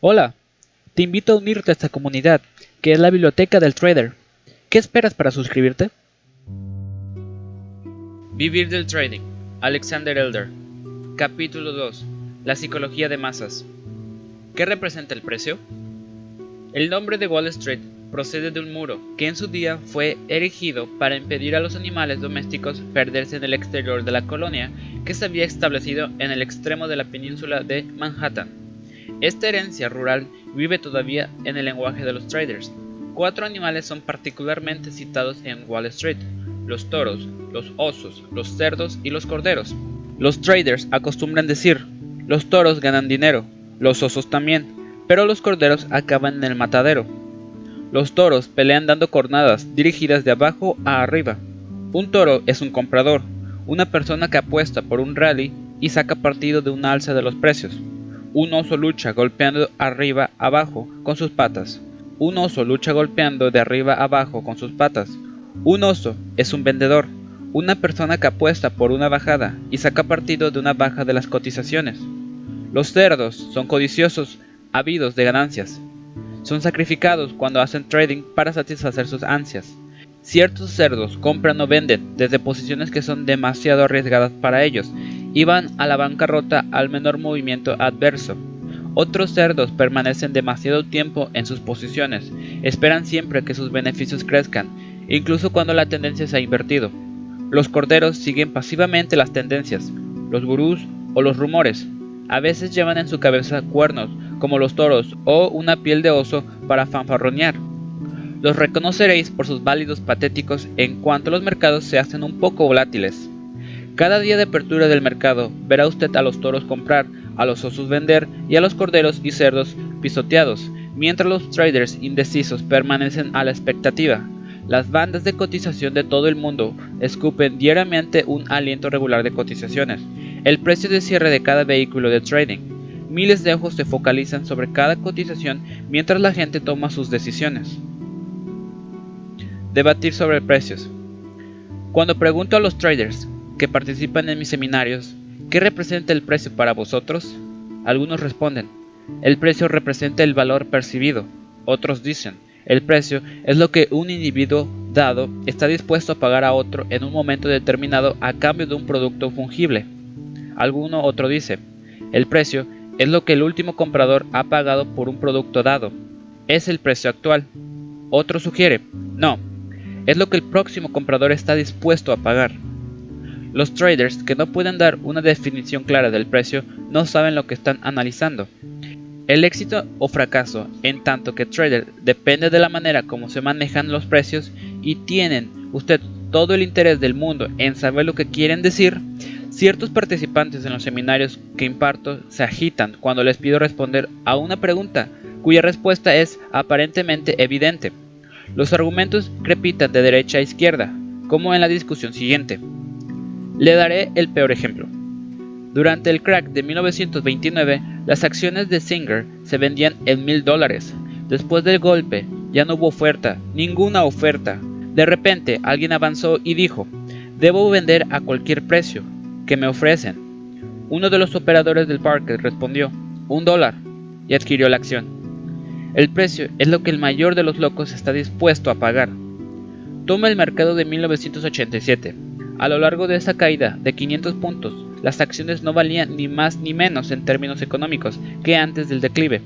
Hola, te invito a unirte a esta comunidad, que es la biblioteca del trader. ¿Qué esperas para suscribirte? Vivir del trading. Alexander Elder. Capítulo 2. La psicología de masas. ¿Qué representa el precio? El nombre de Wall Street procede de un muro que en su día fue erigido para impedir a los animales domésticos perderse en el exterior de la colonia que se había establecido en el extremo de la península de Manhattan. Esta herencia rural vive todavía en el lenguaje de los traders. Cuatro animales son particularmente citados en Wall Street, los toros, los osos, los cerdos y los corderos. Los traders acostumbran decir, los toros ganan dinero, los osos también, pero los corderos acaban en el matadero. Los toros pelean dando cornadas dirigidas de abajo a arriba. Un toro es un comprador, una persona que apuesta por un rally y saca partido de una alza de los precios. Un oso lucha golpeando arriba abajo con sus patas. Un oso lucha golpeando de arriba abajo con sus patas. Un oso es un vendedor, una persona que apuesta por una bajada y saca partido de una baja de las cotizaciones. Los cerdos son codiciosos, ávidos de ganancias. Son sacrificados cuando hacen trading para satisfacer sus ansias. Ciertos cerdos compran o venden desde posiciones que son demasiado arriesgadas para ellos Iban a la bancarrota al menor movimiento adverso. Otros cerdos permanecen demasiado tiempo en sus posiciones, esperan siempre que sus beneficios crezcan, incluso cuando la tendencia se ha invertido. Los corderos siguen pasivamente las tendencias, los gurús o los rumores. A veces llevan en su cabeza cuernos, como los toros, o una piel de oso para fanfarronear. Los reconoceréis por sus válidos patéticos en cuanto los mercados se hacen un poco volátiles. Cada día de apertura del mercado verá usted a los toros comprar, a los osos vender y a los corderos y cerdos pisoteados, mientras los traders indecisos permanecen a la expectativa. Las bandas de cotización de todo el mundo escupen diariamente un aliento regular de cotizaciones, el precio de cierre de cada vehículo de trading. Miles de ojos se focalizan sobre cada cotización mientras la gente toma sus decisiones. Debatir sobre precios. Cuando pregunto a los traders que participan en mis seminarios, ¿qué representa el precio para vosotros? Algunos responden, el precio representa el valor percibido. Otros dicen, el precio es lo que un individuo dado está dispuesto a pagar a otro en un momento determinado a cambio de un producto fungible. Alguno otro dice, el precio es lo que el último comprador ha pagado por un producto dado. Es el precio actual. Otro sugiere, no, es lo que el próximo comprador está dispuesto a pagar. Los traders que no pueden dar una definición clara del precio no saben lo que están analizando. El éxito o fracaso, en tanto que trader, depende de la manera como se manejan los precios y tienen usted todo el interés del mundo en saber lo que quieren decir, ciertos participantes en los seminarios que imparto se agitan cuando les pido responder a una pregunta cuya respuesta es aparentemente evidente. Los argumentos crepitan de derecha a izquierda, como en la discusión siguiente. Le daré el peor ejemplo. Durante el crack de 1929, las acciones de Singer se vendían en mil dólares. Después del golpe, ya no hubo oferta, ninguna oferta. De repente, alguien avanzó y dijo, debo vender a cualquier precio que me ofrecen. Uno de los operadores del parque respondió, un dólar, y adquirió la acción. El precio es lo que el mayor de los locos está dispuesto a pagar. Toma el mercado de 1987. A lo largo de esa caída de 500 puntos, las acciones no valían ni más ni menos en términos económicos que antes del declive.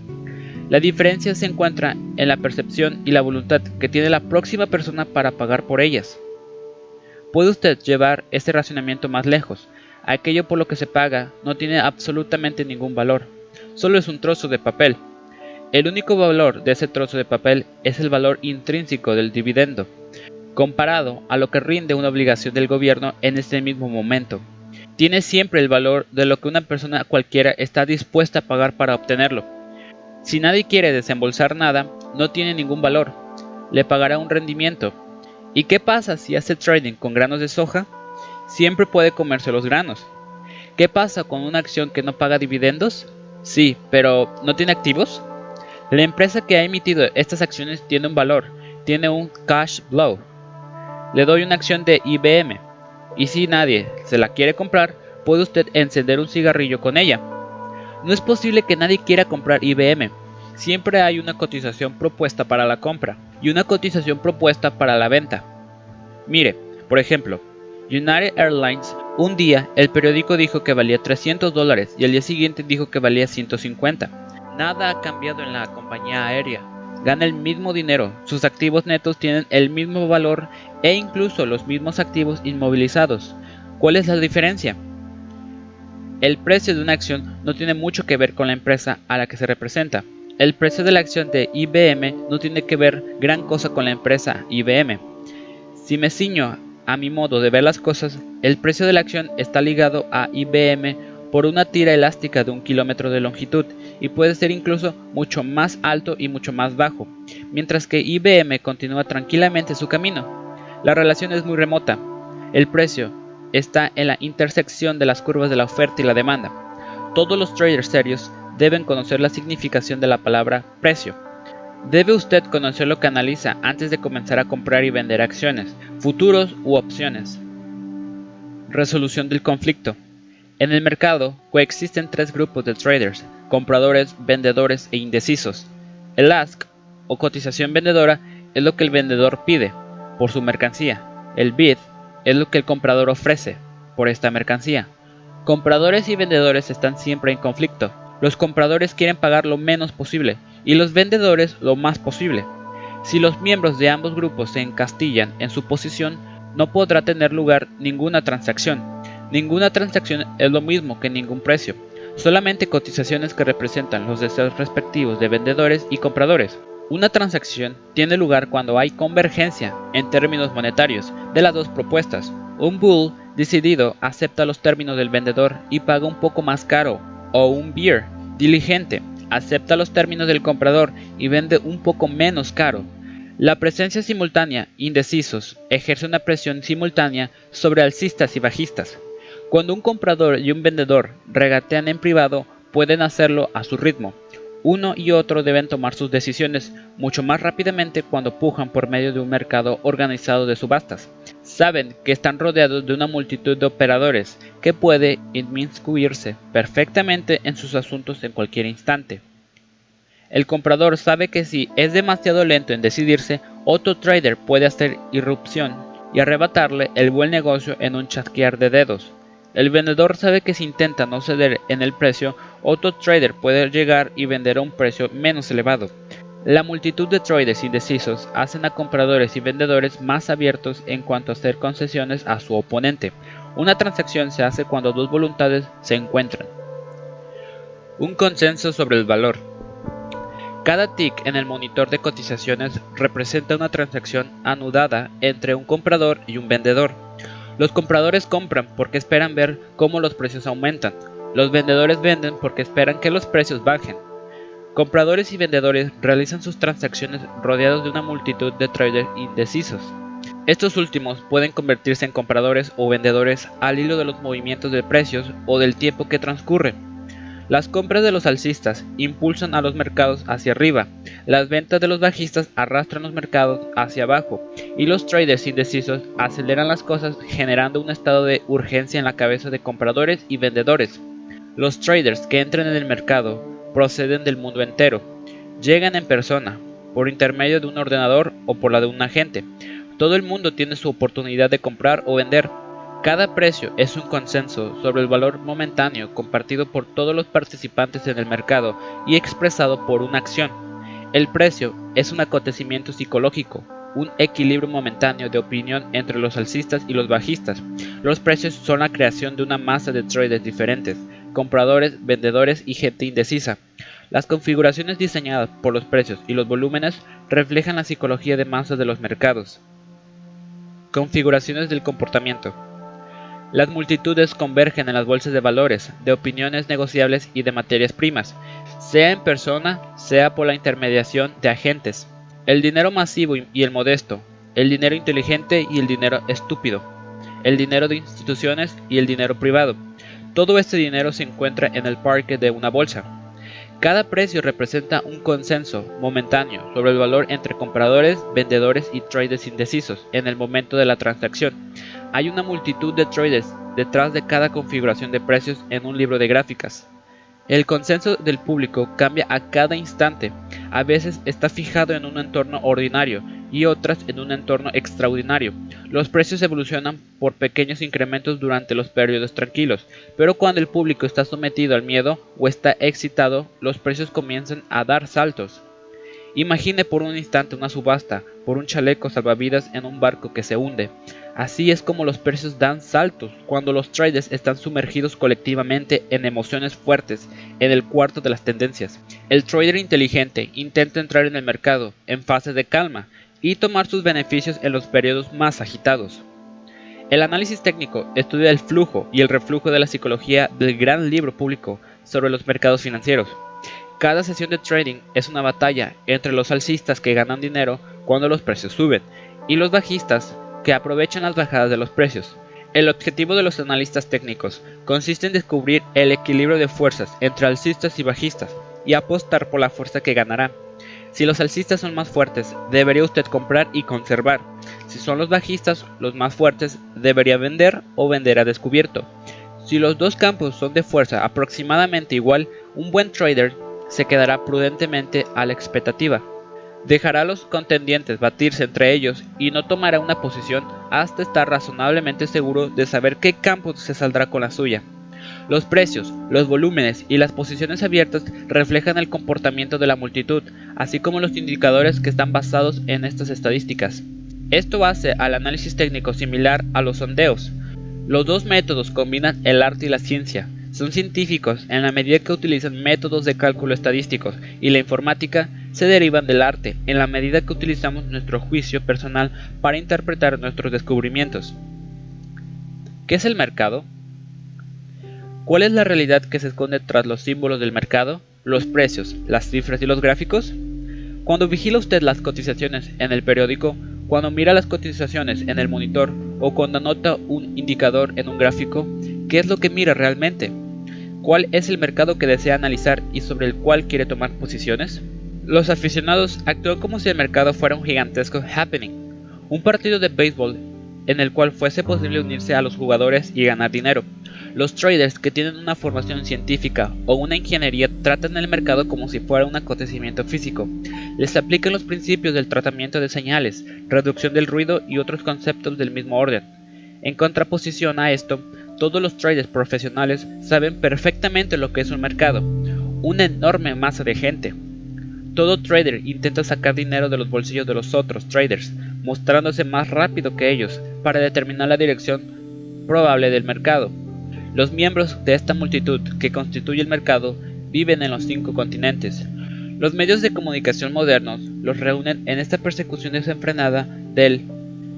La diferencia se encuentra en la percepción y la voluntad que tiene la próxima persona para pagar por ellas. Puede usted llevar este racionamiento más lejos. Aquello por lo que se paga no tiene absolutamente ningún valor, solo es un trozo de papel. El único valor de ese trozo de papel es el valor intrínseco del dividendo comparado a lo que rinde una obligación del gobierno en este mismo momento. Tiene siempre el valor de lo que una persona cualquiera está dispuesta a pagar para obtenerlo. Si nadie quiere desembolsar nada, no tiene ningún valor. Le pagará un rendimiento. ¿Y qué pasa si hace trading con granos de soja? Siempre puede comerse los granos. ¿Qué pasa con una acción que no paga dividendos? Sí, pero ¿no tiene activos? La empresa que ha emitido estas acciones tiene un valor, tiene un cash flow, le doy una acción de IBM y si nadie se la quiere comprar, puede usted encender un cigarrillo con ella. No es posible que nadie quiera comprar IBM. siempre hay una cotización propuesta para la compra y una cotización propuesta para la venta. Mire, por ejemplo, United Airlines, un día el periódico dijo que valía 300 dólares y al día siguiente dijo que valía 150. Nada ha cambiado en la compañía aérea. Gana el mismo dinero, sus activos netos tienen el mismo valor e incluso los mismos activos inmovilizados. ¿Cuál es la diferencia? El precio de una acción no tiene mucho que ver con la empresa a la que se representa. El precio de la acción de IBM no tiene que ver gran cosa con la empresa IBM. Si me ciño a mi modo de ver las cosas, el precio de la acción está ligado a IBM por una tira elástica de un kilómetro de longitud y puede ser incluso mucho más alto y mucho más bajo, mientras que IBM continúa tranquilamente su camino. La relación es muy remota. El precio está en la intersección de las curvas de la oferta y la demanda. Todos los traders serios deben conocer la significación de la palabra precio. Debe usted conocer lo que analiza antes de comenzar a comprar y vender acciones, futuros u opciones. Resolución del conflicto. En el mercado coexisten tres grupos de traders, compradores, vendedores e indecisos. El ask o cotización vendedora es lo que el vendedor pide por su mercancía. El bid es lo que el comprador ofrece por esta mercancía. Compradores y vendedores están siempre en conflicto. Los compradores quieren pagar lo menos posible y los vendedores lo más posible. Si los miembros de ambos grupos se encastillan en su posición, no podrá tener lugar ninguna transacción. Ninguna transacción es lo mismo que ningún precio, solamente cotizaciones que representan los deseos respectivos de vendedores y compradores. Una transacción tiene lugar cuando hay convergencia en términos monetarios de las dos propuestas. Un bull decidido acepta los términos del vendedor y paga un poco más caro, o un bear diligente acepta los términos del comprador y vende un poco menos caro. La presencia simultánea, indecisos, ejerce una presión simultánea sobre alcistas y bajistas. Cuando un comprador y un vendedor regatean en privado, pueden hacerlo a su ritmo. Uno y otro deben tomar sus decisiones mucho más rápidamente cuando pujan por medio de un mercado organizado de subastas. Saben que están rodeados de una multitud de operadores que puede inmiscuirse perfectamente en sus asuntos en cualquier instante. El comprador sabe que si es demasiado lento en decidirse, otro trader puede hacer irrupción y arrebatarle el buen negocio en un chasquear de dedos. El vendedor sabe que si intenta no ceder en el precio, otro trader puede llegar y vender a un precio menos elevado. La multitud de traders indecisos hacen a compradores y vendedores más abiertos en cuanto a hacer concesiones a su oponente. Una transacción se hace cuando dos voluntades se encuentran. Un consenso sobre el valor. Cada tick en el monitor de cotizaciones representa una transacción anudada entre un comprador y un vendedor. Los compradores compran porque esperan ver cómo los precios aumentan. Los vendedores venden porque esperan que los precios bajen. Compradores y vendedores realizan sus transacciones rodeados de una multitud de traders indecisos. Estos últimos pueden convertirse en compradores o vendedores al hilo de los movimientos de precios o del tiempo que transcurre. Las compras de los alcistas impulsan a los mercados hacia arriba, las ventas de los bajistas arrastran los mercados hacia abajo y los traders indecisos aceleran las cosas generando un estado de urgencia en la cabeza de compradores y vendedores. Los traders que entran en el mercado proceden del mundo entero, llegan en persona, por intermedio de un ordenador o por la de un agente. Todo el mundo tiene su oportunidad de comprar o vender, cada precio es un consenso sobre el valor momentáneo compartido por todos los participantes en el mercado y expresado por una acción. El precio es un acontecimiento psicológico, un equilibrio momentáneo de opinión entre los alcistas y los bajistas. Los precios son la creación de una masa de traders diferentes, compradores, vendedores y gente indecisa. Las configuraciones diseñadas por los precios y los volúmenes reflejan la psicología de masa de los mercados. Configuraciones del comportamiento. Las multitudes convergen en las bolsas de valores, de opiniones negociables y de materias primas, sea en persona, sea por la intermediación de agentes. El dinero masivo y el modesto, el dinero inteligente y el dinero estúpido, el dinero de instituciones y el dinero privado. Todo este dinero se encuentra en el parque de una bolsa. Cada precio representa un consenso momentáneo sobre el valor entre compradores, vendedores y traders indecisos en el momento de la transacción. Hay una multitud de traders detrás de cada configuración de precios en un libro de gráficas. El consenso del público cambia a cada instante. A veces está fijado en un entorno ordinario y otras en un entorno extraordinario. Los precios evolucionan por pequeños incrementos durante los periodos tranquilos, pero cuando el público está sometido al miedo o está excitado, los precios comienzan a dar saltos. Imagine por un instante una subasta por un chaleco salvavidas en un barco que se hunde. Así es como los precios dan saltos cuando los traders están sumergidos colectivamente en emociones fuertes en el cuarto de las tendencias. El trader inteligente intenta entrar en el mercado en fase de calma y tomar sus beneficios en los periodos más agitados. El análisis técnico estudia el flujo y el reflujo de la psicología del gran libro público sobre los mercados financieros. Cada sesión de trading es una batalla entre los alcistas que ganan dinero cuando los precios suben y los bajistas que aprovechan las bajadas de los precios. El objetivo de los analistas técnicos consiste en descubrir el equilibrio de fuerzas entre alcistas y bajistas y apostar por la fuerza que ganará. Si los alcistas son más fuertes, debería usted comprar y conservar. Si son los bajistas los más fuertes, debería vender o vender a descubierto. Si los dos campos son de fuerza aproximadamente igual, un buen trader se quedará prudentemente a la expectativa. Dejará a los contendientes batirse entre ellos y no tomará una posición hasta estar razonablemente seguro de saber qué campo se saldrá con la suya. Los precios, los volúmenes y las posiciones abiertas reflejan el comportamiento de la multitud, así como los indicadores que están basados en estas estadísticas. Esto hace al análisis técnico similar a los sondeos. Los dos métodos combinan el arte y la ciencia, son científicos en la medida que utilizan métodos de cálculo estadísticos y la informática se derivan del arte en la medida que utilizamos nuestro juicio personal para interpretar nuestros descubrimientos. ¿Qué es el mercado? ¿Cuál es la realidad que se esconde tras los símbolos del mercado, los precios, las cifras y los gráficos? Cuando vigila usted las cotizaciones en el periódico, cuando mira las cotizaciones en el monitor o cuando anota un indicador en un gráfico, ¿qué es lo que mira realmente? cuál es el mercado que desea analizar y sobre el cual quiere tomar posiciones? Los aficionados actúan como si el mercado fuera un gigantesco happening, un partido de béisbol en el cual fuese posible unirse a los jugadores y ganar dinero. Los traders que tienen una formación científica o una ingeniería tratan el mercado como si fuera un acontecimiento físico. Les aplican los principios del tratamiento de señales, reducción del ruido y otros conceptos del mismo orden. En contraposición a esto, todos los traders profesionales saben perfectamente lo que es un mercado, una enorme masa de gente. Todo trader intenta sacar dinero de los bolsillos de los otros traders, mostrándose más rápido que ellos para determinar la dirección probable del mercado. Los miembros de esta multitud que constituye el mercado viven en los cinco continentes. Los medios de comunicación modernos los reúnen en esta persecución desenfrenada del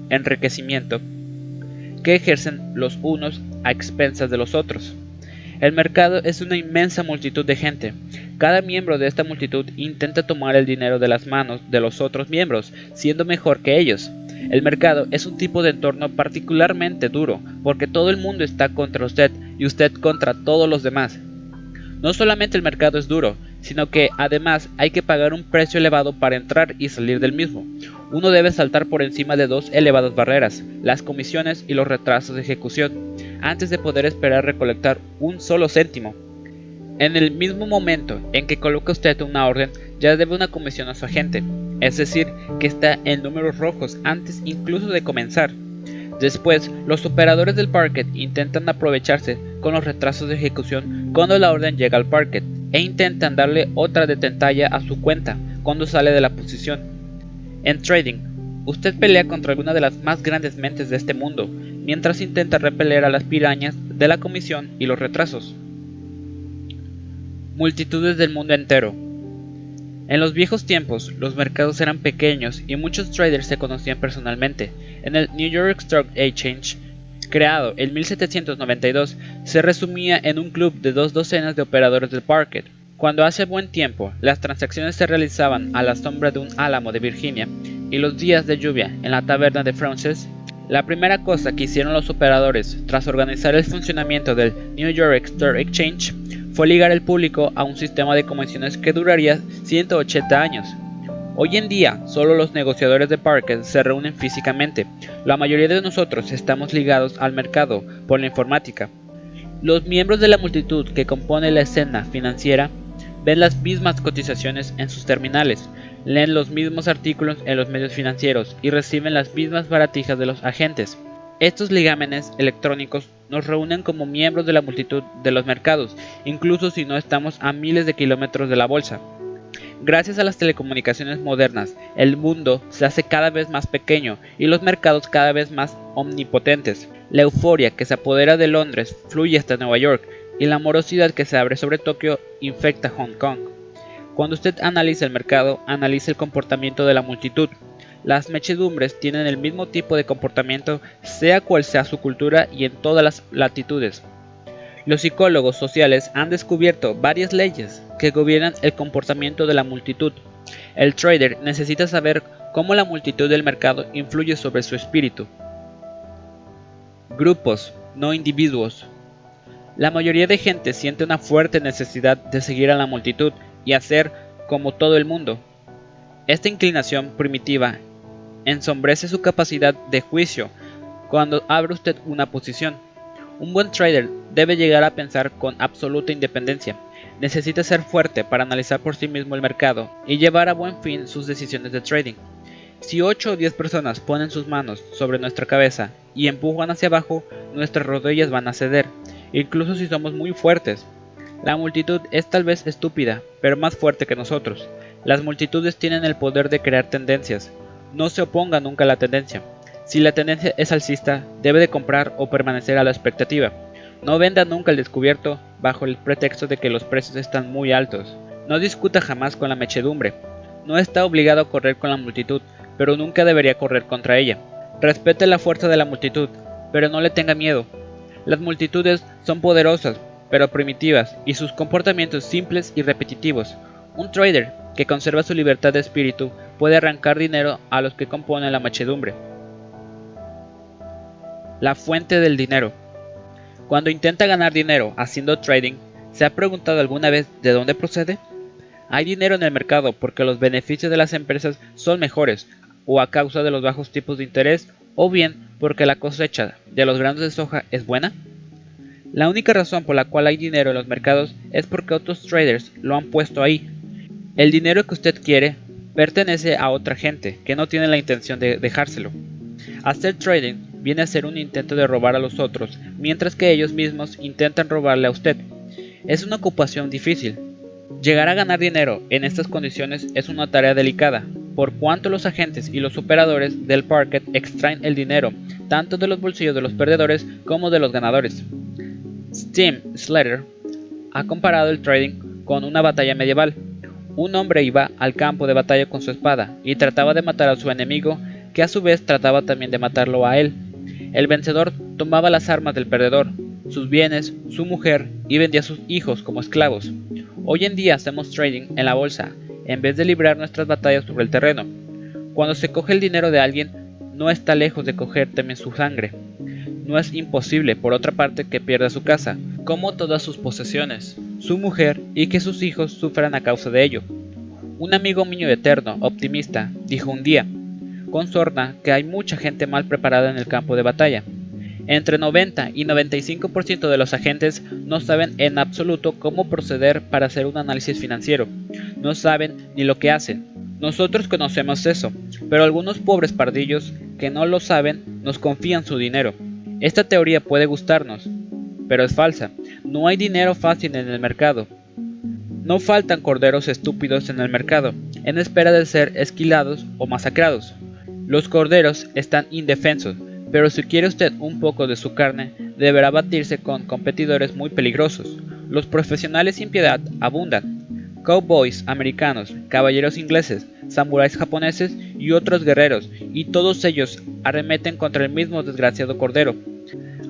enriquecimiento que ejercen los unos a expensas de los otros. El mercado es una inmensa multitud de gente. Cada miembro de esta multitud intenta tomar el dinero de las manos de los otros miembros, siendo mejor que ellos. El mercado es un tipo de entorno particularmente duro, porque todo el mundo está contra usted y usted contra todos los demás. No solamente el mercado es duro, sino que además hay que pagar un precio elevado para entrar y salir del mismo. Uno debe saltar por encima de dos elevadas barreras, las comisiones y los retrasos de ejecución, antes de poder esperar recolectar un solo céntimo. En el mismo momento en que coloca usted una orden, ya debe una comisión a su agente, es decir, que está en números rojos antes incluso de comenzar. Después, los operadores del parquet intentan aprovecharse con los retrasos de ejecución cuando la orden llega al parquet e intentan darle otra detentalla a su cuenta cuando sale de la posición. En trading, usted pelea contra alguna de las más grandes mentes de este mundo, mientras intenta repeler a las pirañas de la comisión y los retrasos. Multitudes del mundo entero, en los viejos tiempos, los mercados eran pequeños y muchos traders se conocían personalmente. En el New York Stock Exchange, creado en 1792, se resumía en un club de dos docenas de operadores del parquet. Cuando hace buen tiempo, las transacciones se realizaban a la sombra de un álamo de Virginia y los días de lluvia en la taberna de Frances, la primera cosa que hicieron los operadores tras organizar el funcionamiento del New York Stock Exchange fue ligar el público a un sistema de comisiones que duraría 180 años. Hoy en día, solo los negociadores de parques se reúnen físicamente. La mayoría de nosotros estamos ligados al mercado por la informática. Los miembros de la multitud que compone la escena financiera ven las mismas cotizaciones en sus terminales, leen los mismos artículos en los medios financieros y reciben las mismas baratijas de los agentes. Estos ligámenes electrónicos nos reúnen como miembros de la multitud de los mercados, incluso si no estamos a miles de kilómetros de la bolsa. Gracias a las telecomunicaciones modernas, el mundo se hace cada vez más pequeño y los mercados cada vez más omnipotentes. La euforia que se apodera de Londres fluye hasta Nueva York y la morosidad que se abre sobre Tokio infecta Hong Kong. Cuando usted analiza el mercado, analiza el comportamiento de la multitud. Las mechedumbres tienen el mismo tipo de comportamiento sea cual sea su cultura y en todas las latitudes. Los psicólogos sociales han descubierto varias leyes que gobiernan el comportamiento de la multitud. El trader necesita saber cómo la multitud del mercado influye sobre su espíritu. Grupos, no individuos. La mayoría de gente siente una fuerte necesidad de seguir a la multitud y hacer como todo el mundo. Esta inclinación primitiva ensombrece su capacidad de juicio cuando abre usted una posición. Un buen trader debe llegar a pensar con absoluta independencia. Necesita ser fuerte para analizar por sí mismo el mercado y llevar a buen fin sus decisiones de trading. Si 8 o 10 personas ponen sus manos sobre nuestra cabeza y empujan hacia abajo, nuestras rodillas van a ceder incluso si somos muy fuertes. La multitud es tal vez estúpida, pero más fuerte que nosotros. Las multitudes tienen el poder de crear tendencias. No se oponga nunca a la tendencia. Si la tendencia es alcista, debe de comprar o permanecer a la expectativa. No venda nunca el descubierto bajo el pretexto de que los precios están muy altos. No discuta jamás con la mechedumbre. No está obligado a correr con la multitud, pero nunca debería correr contra ella. Respete la fuerza de la multitud, pero no le tenga miedo. Las multitudes son poderosas, pero primitivas, y sus comportamientos simples y repetitivos. Un trader que conserva su libertad de espíritu puede arrancar dinero a los que componen la machedumbre. La fuente del dinero. Cuando intenta ganar dinero haciendo trading, ¿se ha preguntado alguna vez de dónde procede? Hay dinero en el mercado porque los beneficios de las empresas son mejores, o a causa de los bajos tipos de interés o bien porque la cosecha de los granos de soja es buena? La única razón por la cual hay dinero en los mercados es porque otros traders lo han puesto ahí. El dinero que usted quiere pertenece a otra gente que no tiene la intención de dejárselo. Hacer trading viene a ser un intento de robar a los otros, mientras que ellos mismos intentan robarle a usted. Es una ocupación difícil. Llegar a ganar dinero en estas condiciones es una tarea delicada, por cuanto los agentes y los operadores del parquet extraen el dinero, tanto de los bolsillos de los perdedores como de los ganadores. Steve Slater ha comparado el trading con una batalla medieval. Un hombre iba al campo de batalla con su espada y trataba de matar a su enemigo, que a su vez trataba también de matarlo a él. El vencedor tomaba las armas del perdedor, sus bienes, su mujer y vendía a sus hijos como esclavos. Hoy en día hacemos trading en la bolsa en vez de librar nuestras batallas sobre el terreno. Cuando se coge el dinero de alguien, no está lejos de coger también su sangre. No es imposible, por otra parte, que pierda su casa, como todas sus posesiones, su mujer y que sus hijos sufran a causa de ello. Un amigo mío eterno, optimista, dijo un día, con sorna, que hay mucha gente mal preparada en el campo de batalla. Entre 90 y 95% de los agentes no saben en absoluto cómo proceder para hacer un análisis financiero. No saben ni lo que hacen. Nosotros conocemos eso, pero algunos pobres pardillos que no lo saben nos confían su dinero. Esta teoría puede gustarnos, pero es falsa. No hay dinero fácil en el mercado. No faltan corderos estúpidos en el mercado, en espera de ser esquilados o masacrados. Los corderos están indefensos, pero si quiere usted un poco de su carne, deberá batirse con competidores muy peligrosos. Los profesionales sin piedad abundan. Cowboys americanos, caballeros ingleses, samuráis japoneses y otros guerreros, y todos ellos arremeten contra el mismo desgraciado cordero.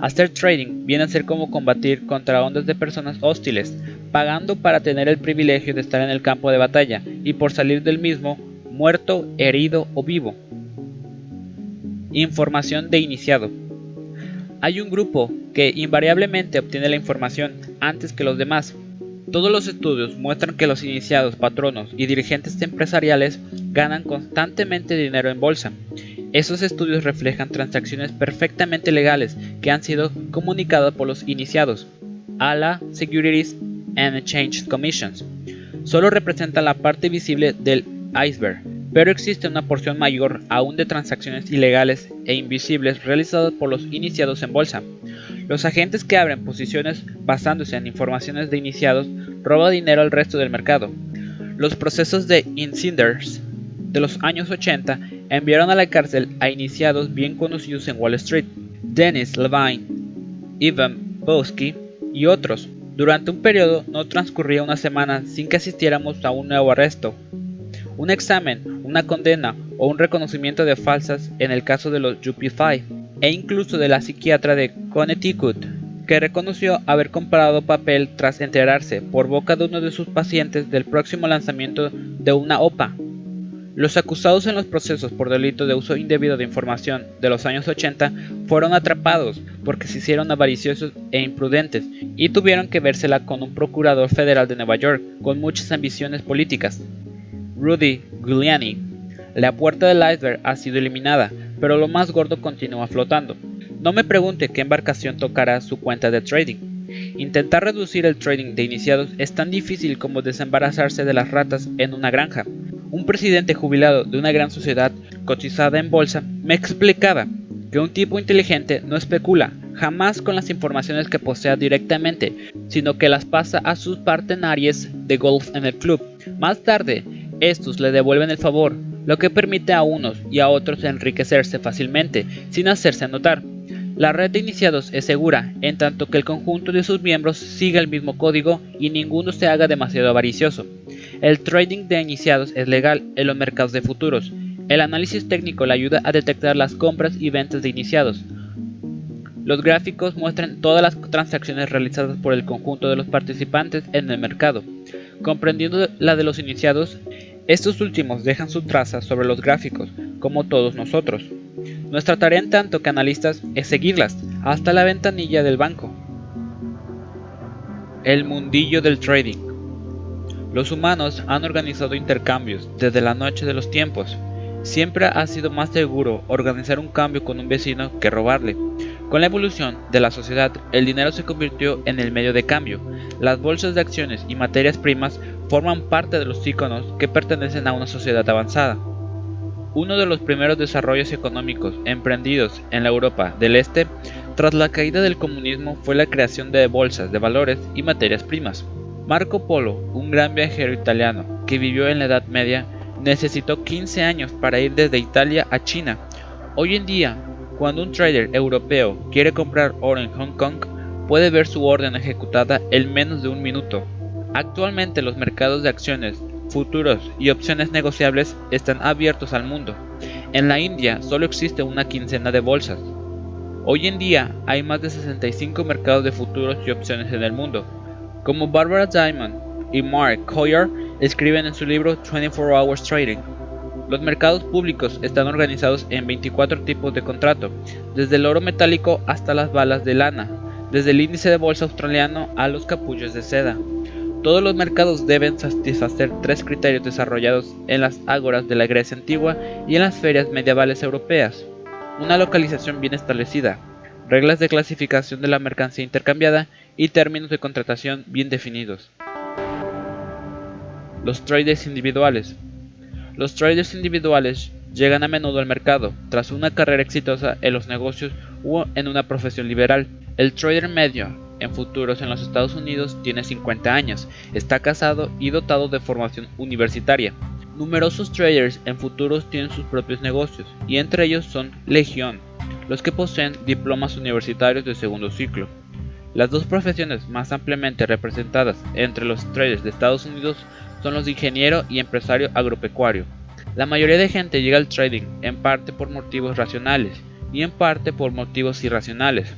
Hacer trading viene a ser como combatir contra ondas de personas hostiles, pagando para tener el privilegio de estar en el campo de batalla y por salir del mismo muerto, herido o vivo. Información de iniciado. Hay un grupo que invariablemente obtiene la información antes que los demás. Todos los estudios muestran que los iniciados, patronos y dirigentes empresariales ganan constantemente dinero en bolsa. Esos estudios reflejan transacciones perfectamente legales que han sido comunicadas por los iniciados. a la Securities and Exchange Commission. Solo representa la parte visible del iceberg, pero existe una porción mayor aún de transacciones ilegales e invisibles realizadas por los iniciados en bolsa. Los agentes que abren posiciones basándose en informaciones de iniciados roban dinero al resto del mercado. Los procesos de insiders de los años 80 enviaron a la cárcel a iniciados bien conocidos en Wall Street, Dennis Levine, Ivan Bosky y otros. Durante un periodo no transcurría una semana sin que asistiéramos a un nuevo arresto, un examen, una condena o un reconocimiento de falsas en el caso de los UP5, e incluso de la psiquiatra de Connecticut, que reconoció haber comprado papel tras enterarse por boca de uno de sus pacientes del próximo lanzamiento de una OPA. Los acusados en los procesos por delito de uso indebido de información de los años 80 fueron atrapados porque se hicieron avariciosos e imprudentes y tuvieron que vérsela con un procurador federal de Nueva York con muchas ambiciones políticas. Rudy Giuliani. La puerta del iceberg ha sido eliminada, pero lo más gordo continúa flotando. No me pregunte qué embarcación tocará su cuenta de trading. Intentar reducir el trading de iniciados es tan difícil como desembarazarse de las ratas en una granja. Un presidente jubilado de una gran sociedad cotizada en bolsa me explicaba que un tipo inteligente no especula jamás con las informaciones que posea directamente, sino que las pasa a sus partenarios de golf en el club. Más tarde, estos le devuelven el favor, lo que permite a unos y a otros enriquecerse fácilmente, sin hacerse notar. La red de iniciados es segura, en tanto que el conjunto de sus miembros siga el mismo código y ninguno se haga demasiado avaricioso. El trading de iniciados es legal en los mercados de futuros. El análisis técnico le ayuda a detectar las compras y ventas de iniciados. Los gráficos muestran todas las transacciones realizadas por el conjunto de los participantes en el mercado. Comprendiendo la de los iniciados, estos últimos dejan su traza sobre los gráficos, como todos nosotros. Nuestra tarea en tanto que analistas es seguirlas hasta la ventanilla del banco. El mundillo del trading. Los humanos han organizado intercambios desde la noche de los tiempos. Siempre ha sido más seguro organizar un cambio con un vecino que robarle. Con la evolución de la sociedad, el dinero se convirtió en el medio de cambio. Las bolsas de acciones y materias primas forman parte de los íconos que pertenecen a una sociedad avanzada. Uno de los primeros desarrollos económicos emprendidos en la Europa del Este tras la caída del comunismo fue la creación de bolsas de valores y materias primas. Marco Polo, un gran viajero italiano que vivió en la Edad Media, necesitó 15 años para ir desde Italia a China. Hoy en día, cuando un trader europeo quiere comprar oro en Hong Kong, puede ver su orden ejecutada en menos de un minuto. Actualmente los mercados de acciones, futuros y opciones negociables están abiertos al mundo. En la India solo existe una quincena de bolsas. Hoy en día hay más de 65 mercados de futuros y opciones en el mundo, como Barbara Diamond y Mark Coyer escriben en su libro 24 Hours Trading. Los mercados públicos están organizados en 24 tipos de contrato, desde el oro metálico hasta las balas de lana, desde el índice de bolsa australiano a los capullos de seda. Todos los mercados deben satisfacer tres criterios desarrollados en las ágoras de la Grecia antigua y en las ferias medievales europeas. Una localización bien establecida, reglas de clasificación de la mercancía intercambiada y términos de contratación bien definidos. Los traders individuales. Los traders individuales llegan a menudo al mercado tras una carrera exitosa en los negocios o en una profesión liberal. El trader medio en futuros en los Estados Unidos tiene 50 años, está casado y dotado de formación universitaria. Numerosos traders en futuros tienen sus propios negocios y entre ellos son Legión, los que poseen diplomas universitarios de segundo ciclo. Las dos profesiones más ampliamente representadas entre los traders de Estados Unidos son los de ingeniero y empresario agropecuario. La mayoría de gente llega al trading en parte por motivos racionales y en parte por motivos irracionales.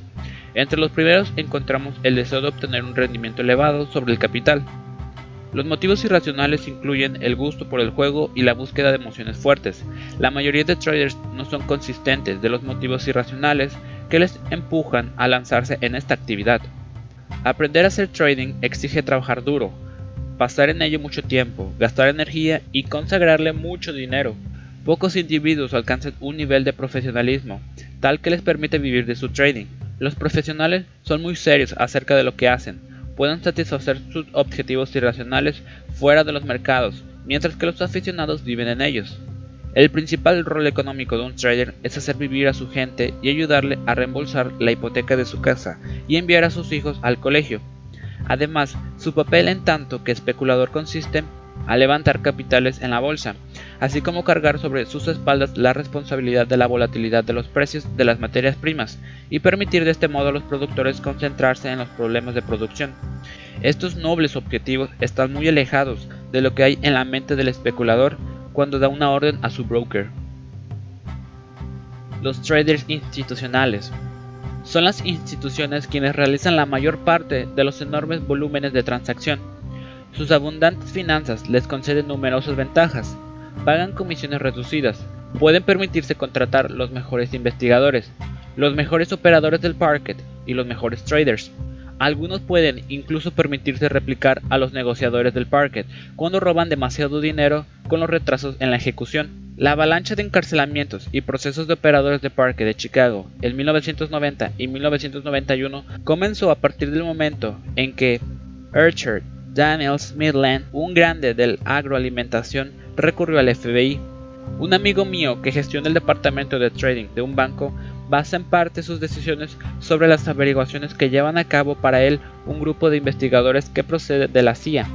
Entre los primeros encontramos el deseo de obtener un rendimiento elevado sobre el capital. Los motivos irracionales incluyen el gusto por el juego y la búsqueda de emociones fuertes. La mayoría de traders no son consistentes de los motivos irracionales que les empujan a lanzarse en esta actividad. Aprender a hacer trading exige trabajar duro, pasar en ello mucho tiempo, gastar energía y consagrarle mucho dinero. Pocos individuos alcanzan un nivel de profesionalismo tal que les permite vivir de su trading. Los profesionales son muy serios acerca de lo que hacen, puedan satisfacer sus objetivos irracionales fuera de los mercados, mientras que los aficionados viven en ellos. El principal rol económico de un trader es hacer vivir a su gente y ayudarle a reembolsar la hipoteca de su casa y enviar a sus hijos al colegio. Además, su papel en tanto que especulador consiste a levantar capitales en la bolsa, así como cargar sobre sus espaldas la responsabilidad de la volatilidad de los precios de las materias primas y permitir de este modo a los productores concentrarse en los problemas de producción. Estos nobles objetivos están muy alejados de lo que hay en la mente del especulador cuando da una orden a su broker. Los traders institucionales son las instituciones quienes realizan la mayor parte de los enormes volúmenes de transacción sus abundantes finanzas les conceden numerosas ventajas, pagan comisiones reducidas, pueden permitirse contratar los mejores investigadores, los mejores operadores del parquet y los mejores traders. Algunos pueden incluso permitirse replicar a los negociadores del parquet cuando roban demasiado dinero con los retrasos en la ejecución. La avalancha de encarcelamientos y procesos de operadores de parque de Chicago en 1990 y 1991 comenzó a partir del momento en que Urchard Daniels Midland, un grande del agroalimentación, recurrió al FBI. Un amigo mío que gestiona el departamento de trading de un banco basa en parte sus decisiones sobre las averiguaciones que llevan a cabo para él un grupo de investigadores que procede de la CIA.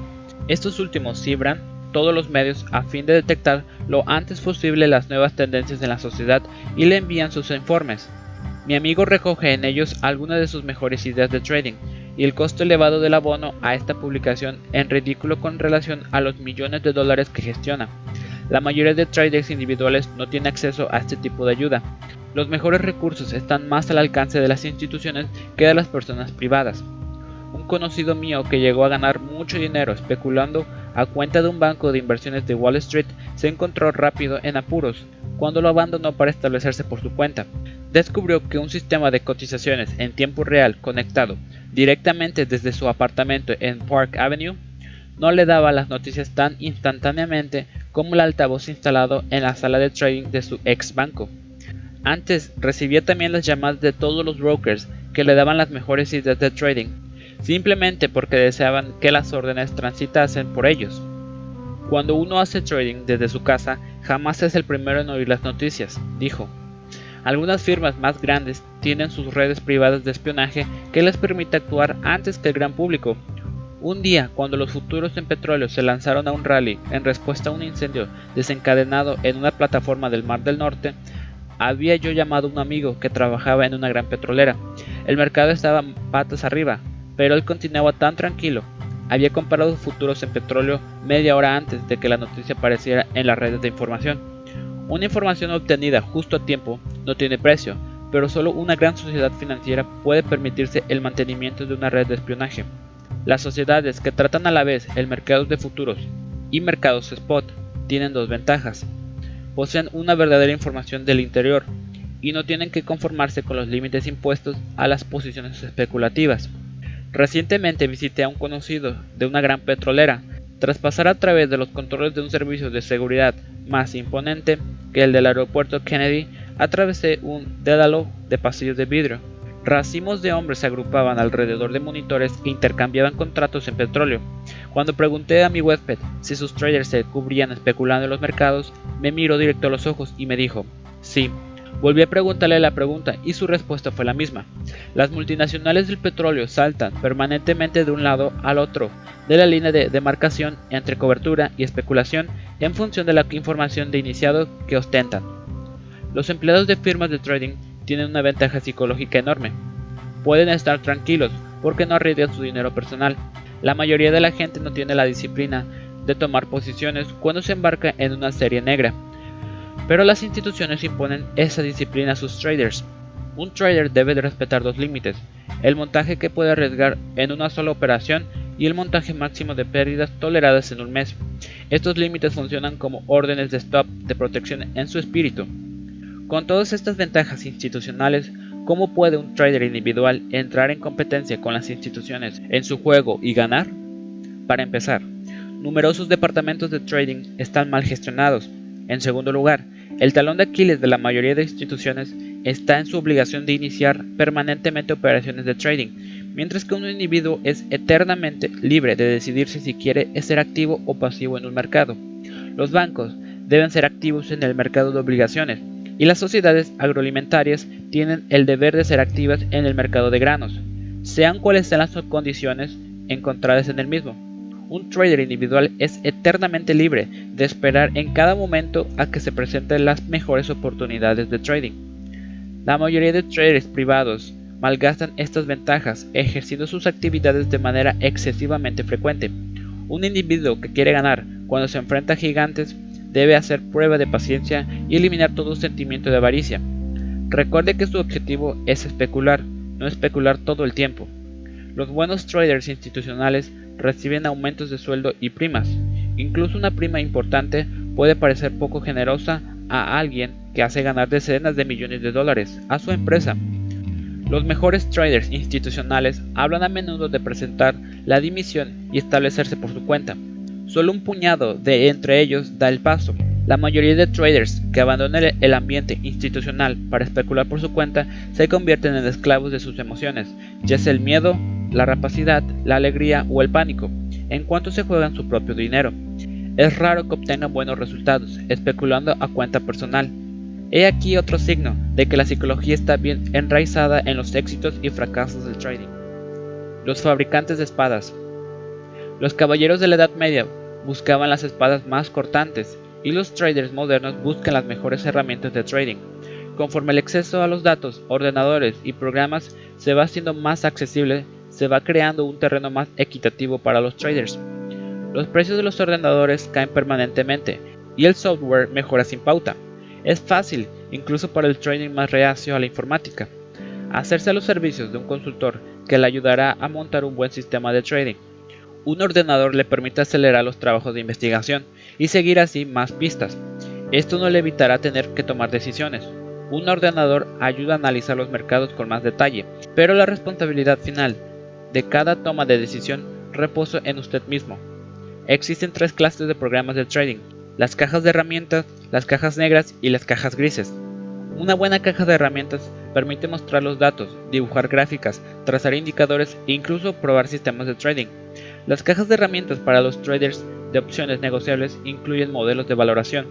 Estos últimos cibran todos los medios a fin de detectar lo antes posible las nuevas tendencias en la sociedad y le envían sus informes. Mi amigo recoge en ellos algunas de sus mejores ideas de trading y el costo elevado del abono a esta publicación en ridículo con relación a los millones de dólares que gestiona. La mayoría de traders individuales no tiene acceso a este tipo de ayuda. Los mejores recursos están más al alcance de las instituciones que de las personas privadas. Un conocido mío que llegó a ganar mucho dinero especulando a cuenta de un banco de inversiones de Wall Street se encontró rápido en apuros cuando lo abandonó para establecerse por su cuenta. Descubrió que un sistema de cotizaciones en tiempo real conectado directamente desde su apartamento en Park Avenue, no le daba las noticias tan instantáneamente como el altavoz instalado en la sala de trading de su ex banco. Antes recibía también las llamadas de todos los brokers que le daban las mejores ideas de trading, simplemente porque deseaban que las órdenes transitasen por ellos. Cuando uno hace trading desde su casa, jamás es el primero en oír las noticias, dijo. Algunas firmas más grandes tienen sus redes privadas de espionaje que les permite actuar antes que el gran público. Un día, cuando los futuros en petróleo se lanzaron a un rally en respuesta a un incendio desencadenado en una plataforma del Mar del Norte, había yo llamado a un amigo que trabajaba en una gran petrolera. El mercado estaba patas arriba, pero él continuaba tan tranquilo. Había comprado futuros en petróleo media hora antes de que la noticia apareciera en las redes de información. Una información obtenida justo a tiempo no tiene precio, pero solo una gran sociedad financiera puede permitirse el mantenimiento de una red de espionaje. Las sociedades que tratan a la vez el mercado de futuros y mercados spot tienen dos ventajas. Poseen una verdadera información del interior y no tienen que conformarse con los límites impuestos a las posiciones especulativas. Recientemente visité a un conocido de una gran petrolera. Tras pasar a través de los controles de un servicio de seguridad más imponente que el del aeropuerto Kennedy, atravesé un dédalo de pasillos de vidrio. Racimos de hombres se agrupaban alrededor de monitores e intercambiaban contratos en petróleo. Cuando pregunté a mi huésped si sus traders se cubrían especulando en los mercados, me miró directo a los ojos y me dijo, sí. Volví a preguntarle la pregunta y su respuesta fue la misma. Las multinacionales del petróleo saltan permanentemente de un lado al otro de la línea de demarcación entre cobertura y especulación en función de la información de iniciado que ostentan. Los empleados de firmas de trading tienen una ventaja psicológica enorme. Pueden estar tranquilos porque no arriesgan su dinero personal. La mayoría de la gente no tiene la disciplina de tomar posiciones cuando se embarca en una serie negra. Pero las instituciones imponen esa disciplina a sus traders. Un trader debe de respetar dos límites, el montaje que puede arriesgar en una sola operación y el montaje máximo de pérdidas toleradas en un mes. Estos límites funcionan como órdenes de stop de protección en su espíritu. Con todas estas ventajas institucionales, ¿cómo puede un trader individual entrar en competencia con las instituciones en su juego y ganar? Para empezar, numerosos departamentos de trading están mal gestionados. En segundo lugar, el talón de Aquiles de la mayoría de instituciones está en su obligación de iniciar permanentemente operaciones de trading, mientras que un individuo es eternamente libre de decidirse si quiere ser activo o pasivo en un mercado. Los bancos deben ser activos en el mercado de obligaciones y las sociedades agroalimentarias tienen el deber de ser activas en el mercado de granos, sean cuales sean las condiciones encontradas en el mismo. Un trader individual es eternamente libre de esperar en cada momento a que se presenten las mejores oportunidades de trading. La mayoría de traders privados malgastan estas ventajas ejerciendo sus actividades de manera excesivamente frecuente. Un individuo que quiere ganar cuando se enfrenta a gigantes debe hacer prueba de paciencia y eliminar todo sentimiento de avaricia. Recuerde que su objetivo es especular, no especular todo el tiempo. Los buenos traders institucionales reciben aumentos de sueldo y primas. Incluso una prima importante puede parecer poco generosa a alguien que hace ganar decenas de millones de dólares a su empresa los mejores traders institucionales hablan a menudo de presentar la dimisión y establecerse por su cuenta. Solo un puñado de entre ellos da el paso. La mayoría de traders que abandonan el ambiente institucional para especular por su cuenta se convierten en esclavos de sus emociones, ya sea el miedo, la rapacidad, la alegría o el pánico, en cuanto se juegan su propio dinero. Es raro que obtengan buenos resultados especulando a cuenta personal, He aquí otro signo de que la psicología está bien enraizada en los éxitos y fracasos del trading. Los fabricantes de espadas. Los caballeros de la Edad Media buscaban las espadas más cortantes y los traders modernos buscan las mejores herramientas de trading. Conforme el acceso a los datos, ordenadores y programas se va haciendo más accesible, se va creando un terreno más equitativo para los traders. Los precios de los ordenadores caen permanentemente y el software mejora sin pauta. Es fácil, incluso para el trading más reacio a la informática, hacerse a los servicios de un consultor que le ayudará a montar un buen sistema de trading. Un ordenador le permite acelerar los trabajos de investigación y seguir así más pistas. Esto no le evitará tener que tomar decisiones. Un ordenador ayuda a analizar los mercados con más detalle, pero la responsabilidad final de cada toma de decisión reposa en usted mismo. Existen tres clases de programas de trading, las cajas de herramientas, las cajas negras y las cajas grises. Una buena caja de herramientas permite mostrar los datos, dibujar gráficas, trazar indicadores e incluso probar sistemas de trading. Las cajas de herramientas para los traders de opciones negociables incluyen modelos de valoración.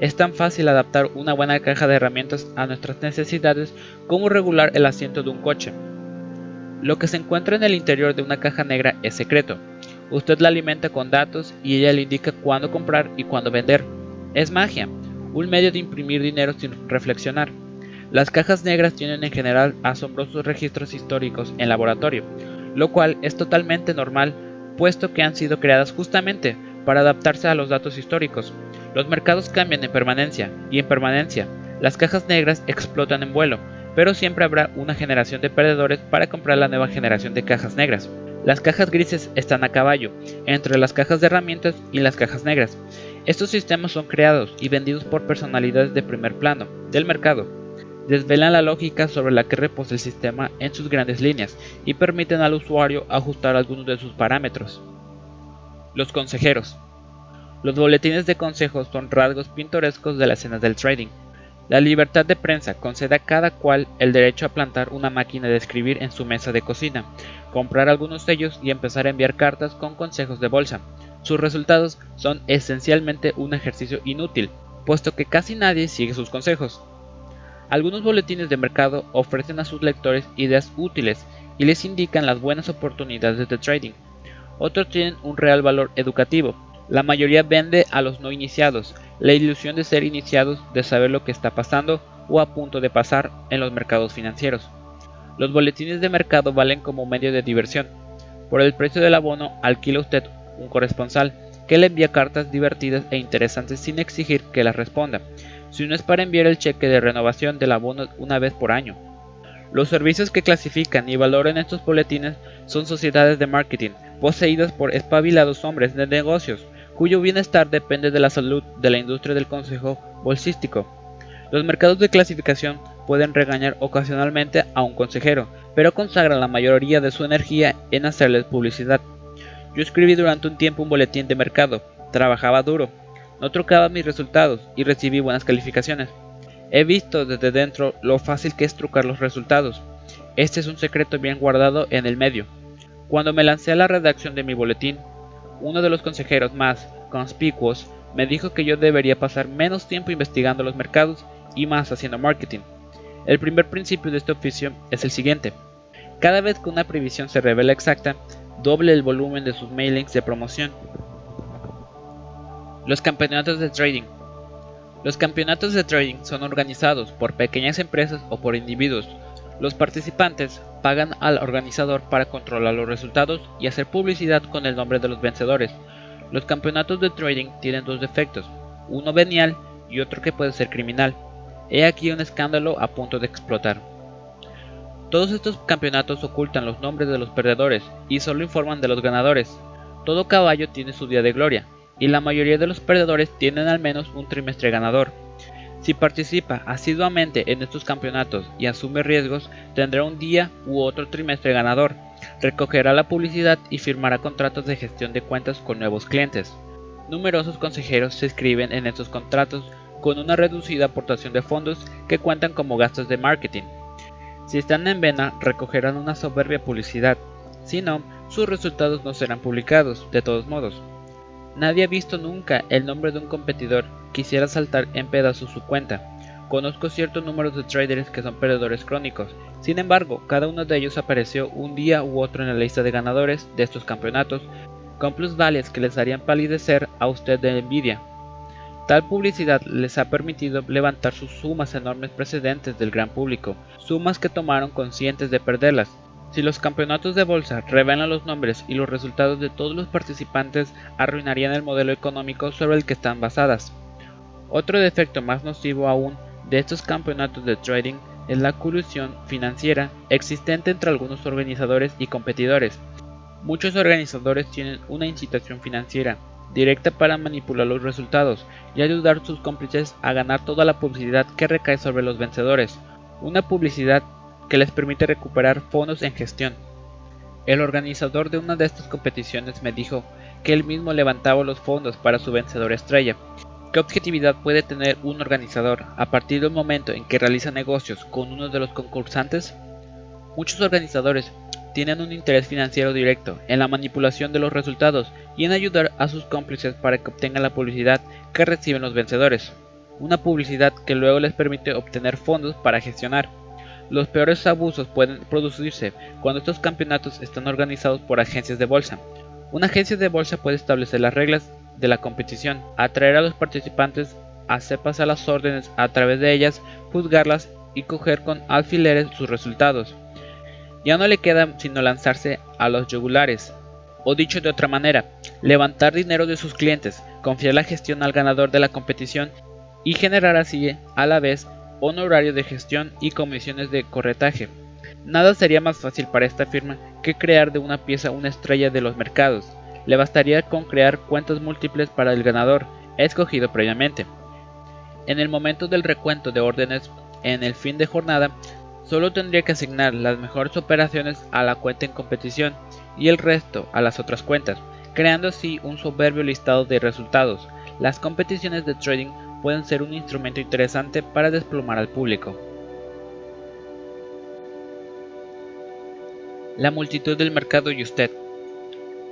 Es tan fácil adaptar una buena caja de herramientas a nuestras necesidades como regular el asiento de un coche. Lo que se encuentra en el interior de una caja negra es secreto, Usted la alimenta con datos y ella le indica cuándo comprar y cuándo vender. Es magia, un medio de imprimir dinero sin reflexionar. Las cajas negras tienen en general asombrosos registros históricos en laboratorio, lo cual es totalmente normal puesto que han sido creadas justamente para adaptarse a los datos históricos. Los mercados cambian en permanencia y en permanencia las cajas negras explotan en vuelo, pero siempre habrá una generación de perdedores para comprar la nueva generación de cajas negras. Las cajas grises están a caballo, entre las cajas de herramientas y las cajas negras. Estos sistemas son creados y vendidos por personalidades de primer plano del mercado. Desvelan la lógica sobre la que reposa el sistema en sus grandes líneas y permiten al usuario ajustar algunos de sus parámetros. Los consejeros. Los boletines de consejos son rasgos pintorescos de la escena del trading. La libertad de prensa concede a cada cual el derecho a plantar una máquina de escribir en su mesa de cocina, comprar algunos sellos y empezar a enviar cartas con consejos de bolsa. Sus resultados son esencialmente un ejercicio inútil, puesto que casi nadie sigue sus consejos. Algunos boletines de mercado ofrecen a sus lectores ideas útiles y les indican las buenas oportunidades de trading. Otros tienen un real valor educativo. La mayoría vende a los no iniciados, la ilusión de ser iniciados, de saber lo que está pasando o a punto de pasar en los mercados financieros. Los boletines de mercado valen como medio de diversión. Por el precio del abono alquila usted un corresponsal que le envía cartas divertidas e interesantes sin exigir que las responda, si no es para enviar el cheque de renovación del abono una vez por año. Los servicios que clasifican y valoran estos boletines son sociedades de marketing, poseídas por espabilados hombres de negocios, cuyo bienestar depende de la salud de la industria del consejo bolsístico. Los mercados de clasificación pueden regañar ocasionalmente a un consejero, pero consagran la mayoría de su energía en hacerles publicidad. Yo escribí durante un tiempo un boletín de mercado, trabajaba duro, no trocaba mis resultados y recibí buenas calificaciones. He visto desde dentro lo fácil que es trucar los resultados. Este es un secreto bien guardado en el medio. Cuando me lancé a la redacción de mi boletín, uno de los consejeros más conspicuos me dijo que yo debería pasar menos tiempo investigando los mercados y más haciendo marketing. El primer principio de este oficio es el siguiente. Cada vez que una previsión se revela exacta, doble el volumen de sus mailings de promoción. Los campeonatos de trading. Los campeonatos de trading son organizados por pequeñas empresas o por individuos. Los participantes pagan al organizador para controlar los resultados y hacer publicidad con el nombre de los vencedores. Los campeonatos de trading tienen dos defectos, uno venial y otro que puede ser criminal. He aquí un escándalo a punto de explotar. Todos estos campeonatos ocultan los nombres de los perdedores y solo informan de los ganadores. Todo caballo tiene su día de gloria, y la mayoría de los perdedores tienen al menos un trimestre ganador. Si participa asiduamente en estos campeonatos y asume riesgos, tendrá un día u otro trimestre ganador, recogerá la publicidad y firmará contratos de gestión de cuentas con nuevos clientes. Numerosos consejeros se inscriben en estos contratos con una reducida aportación de fondos que cuentan como gastos de marketing. Si están en vena, recogerán una soberbia publicidad. Si no, sus resultados no serán publicados, de todos modos. Nadie ha visto nunca el nombre de un competidor quisiera saltar en pedazos su cuenta. Conozco ciertos números de traders que son perdedores crónicos. Sin embargo, cada uno de ellos apareció un día u otro en la lista de ganadores de estos campeonatos, con plusvalias que les harían palidecer a usted de envidia. Tal publicidad les ha permitido levantar sus sumas enormes precedentes del gran público, sumas que tomaron conscientes de perderlas. Si los campeonatos de bolsa revelan los nombres y los resultados de todos los participantes, arruinarían el modelo económico sobre el que están basadas. Otro defecto más nocivo aún de estos campeonatos de trading es la colusión financiera existente entre algunos organizadores y competidores. Muchos organizadores tienen una incitación financiera, directa para manipular los resultados y ayudar a sus cómplices a ganar toda la publicidad que recae sobre los vencedores, una publicidad que les permite recuperar fondos en gestión. El organizador de una de estas competiciones me dijo que él mismo levantaba los fondos para su vencedor estrella. ¿Qué objetividad puede tener un organizador a partir del momento en que realiza negocios con uno de los concursantes? Muchos organizadores tienen un interés financiero directo en la manipulación de los resultados y en ayudar a sus cómplices para que obtengan la publicidad que reciben los vencedores, una publicidad que luego les permite obtener fondos para gestionar. Los peores abusos pueden producirse cuando estos campeonatos están organizados por agencias de bolsa. Una agencia de bolsa puede establecer las reglas de la competición, atraer a los participantes, hacer pasar las órdenes a través de ellas, juzgarlas y coger con alfileres sus resultados. Ya no le queda sino lanzarse a los yugulares, o dicho de otra manera, levantar dinero de sus clientes, confiar la gestión al ganador de la competición y generar así a la vez honorario de gestión y comisiones de corretaje. Nada sería más fácil para esta firma que crear de una pieza una estrella de los mercados. Le bastaría con crear cuentas múltiples para el ganador, escogido previamente. En el momento del recuento de órdenes en el fin de jornada, Solo tendría que asignar las mejores operaciones a la cuenta en competición y el resto a las otras cuentas, creando así un soberbio listado de resultados. Las competiciones de trading pueden ser un instrumento interesante para desplomar al público. La multitud del mercado y usted.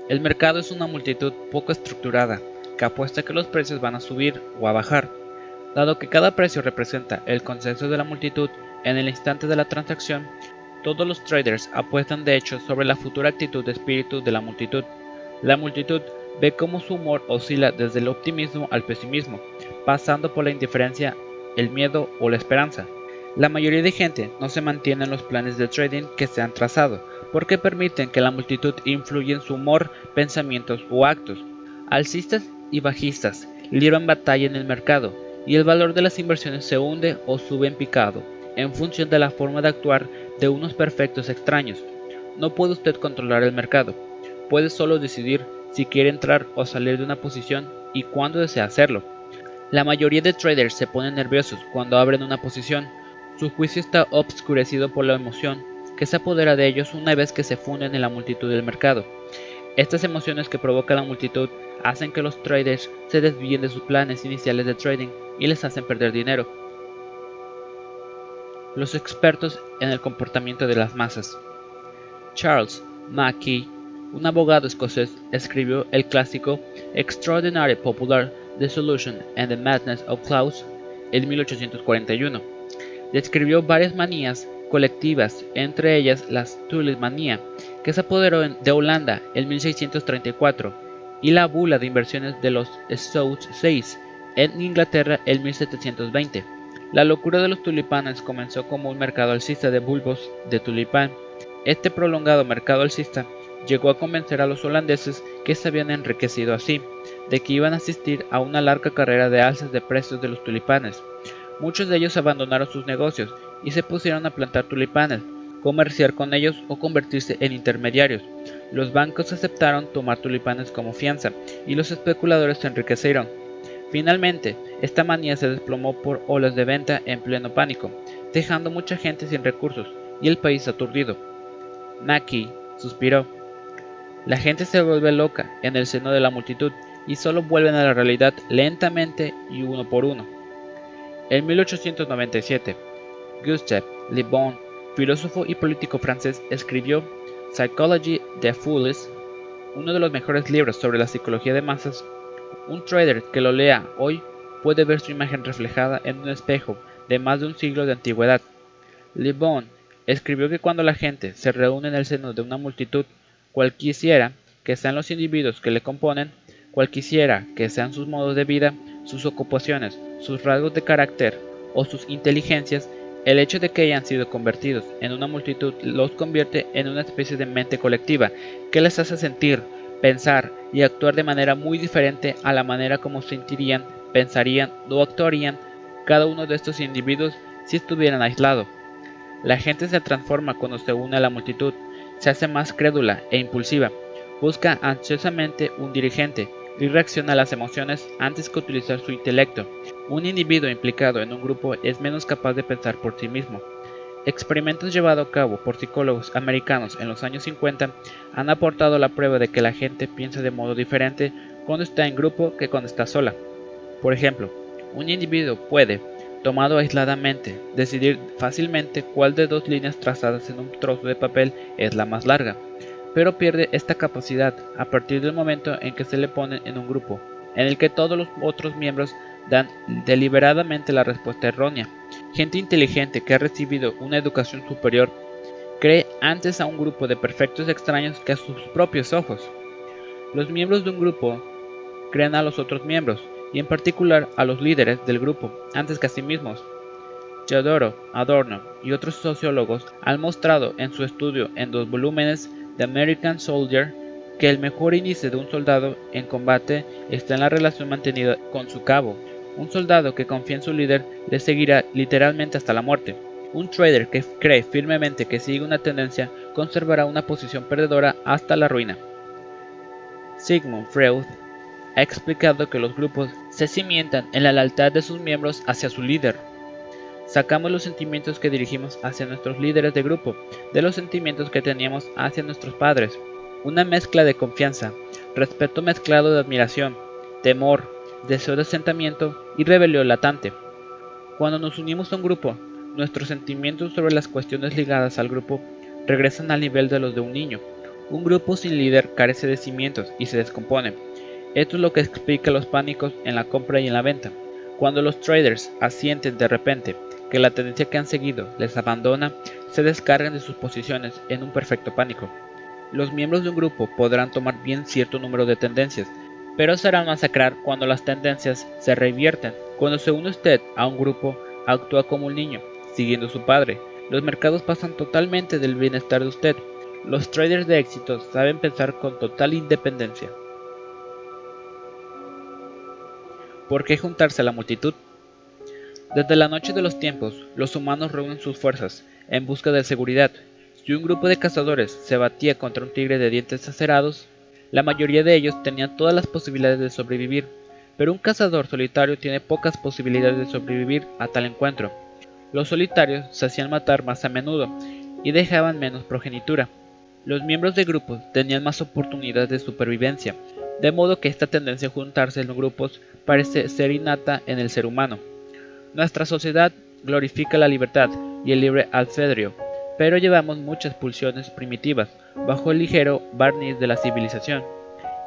El mercado es una multitud poco estructurada, que apuesta que los precios van a subir o a bajar. Dado que cada precio representa el consenso de la multitud, en el instante de la transacción, todos los traders apuestan de hecho sobre la futura actitud de espíritu de la multitud. La multitud ve cómo su humor oscila desde el optimismo al pesimismo, pasando por la indiferencia, el miedo o la esperanza. La mayoría de gente no se mantiene en los planes de trading que se han trazado, porque permiten que la multitud influya en su humor, pensamientos o actos. Alcistas y bajistas libran batalla en el mercado, y el valor de las inversiones se hunde o sube en picado en función de la forma de actuar de unos perfectos extraños. No puede usted controlar el mercado, puede solo decidir si quiere entrar o salir de una posición y cuándo desea hacerlo. La mayoría de traders se ponen nerviosos cuando abren una posición, su juicio está obscurecido por la emoción que se apodera de ellos una vez que se funden en la multitud del mercado. Estas emociones que provoca la multitud hacen que los traders se desvíen de sus planes iniciales de trading y les hacen perder dinero. los expertos en el comportamiento de las masas. Charles Mackey, un abogado escocés, escribió el clásico Extraordinary Popular Dissolution and the Madness of Klaus en 1841. Describió varias manías colectivas, entre ellas la tulipmanía, que se apoderó de Holanda en 1634, y la bula de inversiones de los Stouts 6 en Inglaterra en 1720. La locura de los tulipanes comenzó como un mercado alcista de bulbos de tulipán. Este prolongado mercado alcista llegó a convencer a los holandeses que se habían enriquecido así, de que iban a asistir a una larga carrera de alzas de precios de los tulipanes. Muchos de ellos abandonaron sus negocios y se pusieron a plantar tulipanes, comerciar con ellos o convertirse en intermediarios. Los bancos aceptaron tomar tulipanes como fianza y los especuladores se enriquecieron. Finalmente, esta manía se desplomó por olas de venta en pleno pánico, dejando mucha gente sin recursos y el país aturdido. Mackie suspiró. La gente se vuelve loca en el seno de la multitud y solo vuelven a la realidad lentamente y uno por uno. En 1897, Gustave Le Bon, filósofo y político francés, escribió Psychology the Fools, uno de los mejores libros sobre la psicología de masas. Un trader que lo lea hoy puede ver su imagen reflejada en un espejo de más de un siglo de antigüedad. Le Bon escribió que cuando la gente se reúne en el seno de una multitud, cualquiera que sean los individuos que le componen, cualquiera que sean sus modos de vida, sus ocupaciones, sus rasgos de carácter o sus inteligencias, el hecho de que hayan sido convertidos en una multitud los convierte en una especie de mente colectiva que les hace sentir, pensar y actuar de manera muy diferente a la manera como sentirían, pensarían o actuarían cada uno de estos individuos si estuvieran aislados. La gente se transforma cuando se une a la multitud, se hace más crédula e impulsiva, busca ansiosamente un dirigente, y reacciona a las emociones antes que utilizar su intelecto. Un individuo implicado en un grupo es menos capaz de pensar por sí mismo. Experimentos llevados a cabo por psicólogos americanos en los años 50 han aportado la prueba de que la gente piensa de modo diferente cuando está en grupo que cuando está sola. Por ejemplo, un individuo puede, tomado aisladamente, decidir fácilmente cuál de dos líneas trazadas en un trozo de papel es la más larga pero pierde esta capacidad a partir del momento en que se le pone en un grupo, en el que todos los otros miembros dan deliberadamente la respuesta errónea. Gente inteligente que ha recibido una educación superior cree antes a un grupo de perfectos extraños que a sus propios ojos. Los miembros de un grupo creen a los otros miembros, y en particular a los líderes del grupo, antes que a sí mismos. Teodoro Adorno y otros sociólogos han mostrado en su estudio en dos volúmenes The American Soldier que el mejor índice de un soldado en combate está en la relación mantenida con su cabo. Un soldado que confía en su líder le seguirá literalmente hasta la muerte. Un trader que cree firmemente que sigue una tendencia conservará una posición perdedora hasta la ruina. Sigmund Freud ha explicado que los grupos se cimientan en la lealtad de sus miembros hacia su líder. Sacamos los sentimientos que dirigimos hacia nuestros líderes de grupo de los sentimientos que teníamos hacia nuestros padres. Una mezcla de confianza, respeto mezclado de admiración, temor, deseo de asentamiento y rebelión latente. Cuando nos unimos a un grupo, nuestros sentimientos sobre las cuestiones ligadas al grupo regresan al nivel de los de un niño. Un grupo sin líder carece de cimientos y se descompone. Esto es lo que explica los pánicos en la compra y en la venta. Cuando los traders asienten de repente que la tendencia que han seguido les abandona, se descargan de sus posiciones en un perfecto pánico. Los miembros de un grupo podrán tomar bien cierto número de tendencias, pero serán masacrar cuando las tendencias se revierten. Cuando se une usted a un grupo, actúa como un niño, siguiendo a su padre. Los mercados pasan totalmente del bienestar de usted. Los traders de éxito saben pensar con total independencia. ¿Por qué juntarse a la multitud? Desde la noche de los tiempos, los humanos reúnen sus fuerzas en busca de seguridad. Si un grupo de cazadores se batía contra un tigre de dientes acerados, la mayoría de ellos tenían todas las posibilidades de sobrevivir, pero un cazador solitario tiene pocas posibilidades de sobrevivir a tal encuentro. Los solitarios se hacían matar más a menudo y dejaban menos progenitura. Los miembros de grupos tenían más oportunidades de supervivencia, de modo que esta tendencia a juntarse en grupos parece ser innata en el ser humano. Nuestra sociedad glorifica la libertad, y el libre albedrío, pero llevamos muchas pulsiones primitivas bajo el ligero barniz de la civilización.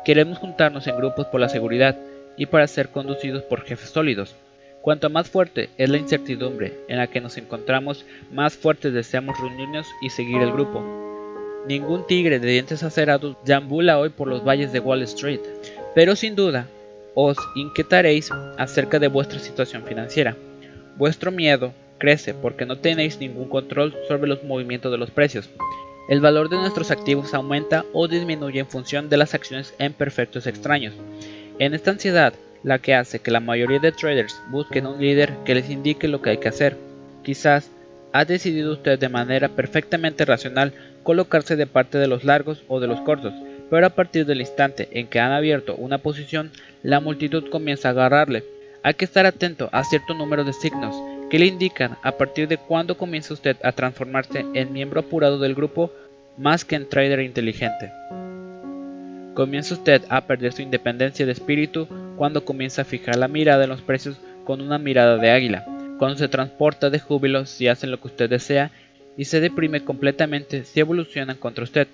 Queremos juntarnos en grupos por la seguridad y para ser conducidos por jefes sólidos. Cuanto más fuerte es la incertidumbre en la que nos encontramos, más fuertes deseamos reunirnos y seguir el grupo. Ningún tigre de dientes acerados deambula hoy por los valles de Wall Street, pero sin duda os inquietaréis acerca de vuestra situación financiera. Vuestro miedo crece porque no tenéis ningún control sobre los movimientos de los precios. El valor de nuestros activos aumenta o disminuye en función de las acciones en perfectos extraños. En esta ansiedad, la que hace que la mayoría de traders busquen un líder que les indique lo que hay que hacer. Quizás ha decidido usted de manera perfectamente racional colocarse de parte de los largos o de los cortos, pero a partir del instante en que han abierto una posición, la multitud comienza a agarrarle. Hay que estar atento a cierto número de signos que le indican a partir de cuándo comienza usted a transformarse en miembro apurado del grupo más que en trader inteligente. Comienza usted a perder su independencia de espíritu cuando comienza a fijar la mirada en los precios con una mirada de águila, cuando se transporta de júbilo si hacen lo que usted desea y se deprime completamente si evolucionan contra usted.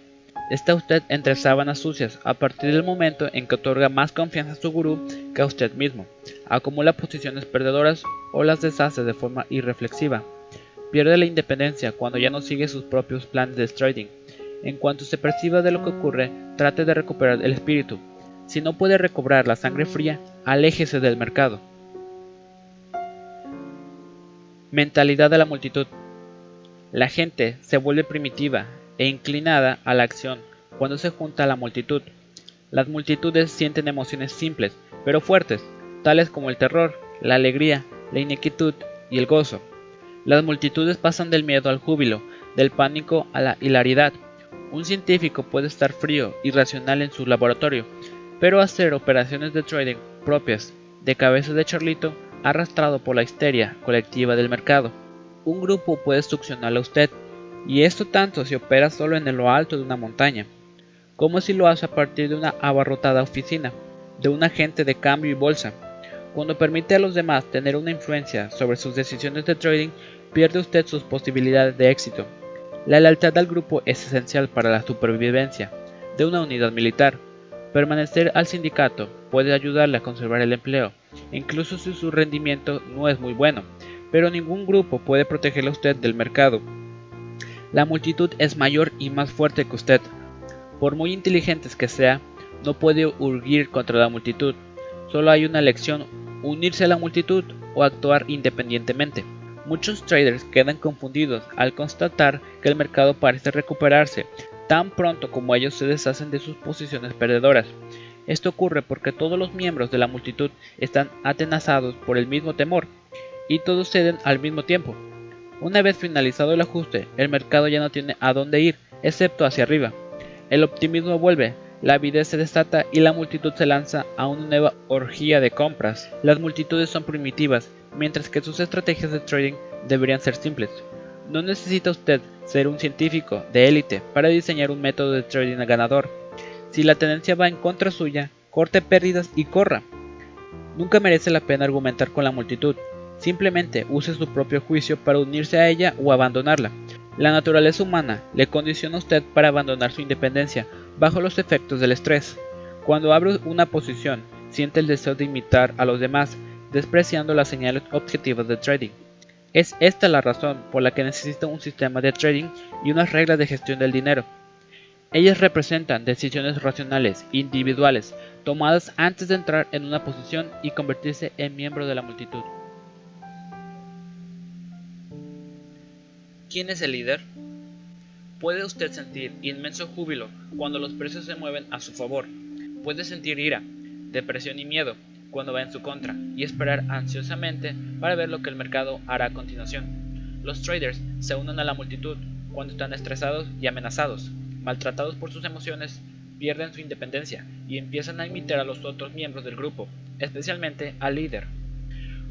Está usted entre sábanas sucias a partir del momento en que otorga más confianza a su gurú que a usted mismo, acumula posiciones perdedoras o las deshace de forma irreflexiva. Pierde la independencia cuando ya no sigue sus propios planes de trading. En cuanto se perciba de lo que ocurre, trate de recuperar el espíritu. Si no puede recobrar la sangre fría, aléjese del mercado. Mentalidad de la multitud. La gente se vuelve primitiva e inclinada a la acción cuando se junta a la multitud. Las multitudes sienten emociones simples, pero fuertes, tales como el terror, la alegría, la inquietud y el gozo. Las multitudes pasan del miedo al júbilo, del pánico a la hilaridad. Un científico puede estar frío y racional en su laboratorio, pero hacer operaciones de trading propias de cabeza de charlito arrastrado por la histeria colectiva del mercado. Un grupo puede succionarle a usted y esto tanto si opera solo en lo alto de una montaña, como si lo hace a partir de una abarrotada oficina, de un agente de cambio y bolsa. Cuando permite a los demás tener una influencia sobre sus decisiones de trading, pierde usted sus posibilidades de éxito. La lealtad al grupo es esencial para la supervivencia de una unidad militar. Permanecer al sindicato puede ayudarle a conservar el empleo, incluso si su rendimiento no es muy bueno, pero ningún grupo puede protegerle a usted del mercado la multitud es mayor y más fuerte que usted. Por muy inteligentes que sea, no puede urgir contra la multitud. Solo hay una elección, unirse a la multitud o actuar independientemente. Muchos traders quedan confundidos al constatar que el mercado parece recuperarse tan pronto como ellos se deshacen de sus posiciones perdedoras. Esto ocurre porque todos los miembros de la multitud están atenazados por el mismo temor y todos ceden al mismo tiempo. Una vez finalizado el ajuste, el mercado ya no tiene a dónde ir, excepto hacia arriba. El optimismo vuelve, la avidez se desata y la multitud se lanza a una nueva orgía de compras. Las multitudes son primitivas, mientras que sus estrategias de trading deberían ser simples. No necesita usted ser un científico de élite para diseñar un método de trading ganador. Si la tendencia va en contra suya, corte pérdidas y corra. Nunca merece la pena argumentar con la multitud, Simplemente use su propio juicio para unirse a ella o abandonarla. La naturaleza humana le condiciona a usted para abandonar su independencia bajo los efectos del estrés. Cuando abre una posición, siente el deseo de imitar a los demás, despreciando las señales objetivas de trading. Es esta la razón por la que necesita un sistema de trading y unas reglas de gestión del dinero. Ellas representan decisiones racionales, individuales, tomadas antes de entrar en una posición y convertirse en miembro de la multitud. ¿Quién es el líder? Puede usted sentir inmenso júbilo cuando los precios se mueven a su favor. Puede sentir ira, depresión y miedo cuando va en su contra y esperar ansiosamente para ver lo que el mercado hará a continuación. Los traders se unen a la multitud cuando están estresados y amenazados, maltratados por sus emociones, pierden su independencia y empiezan a imitar a los otros miembros del grupo, especialmente al líder.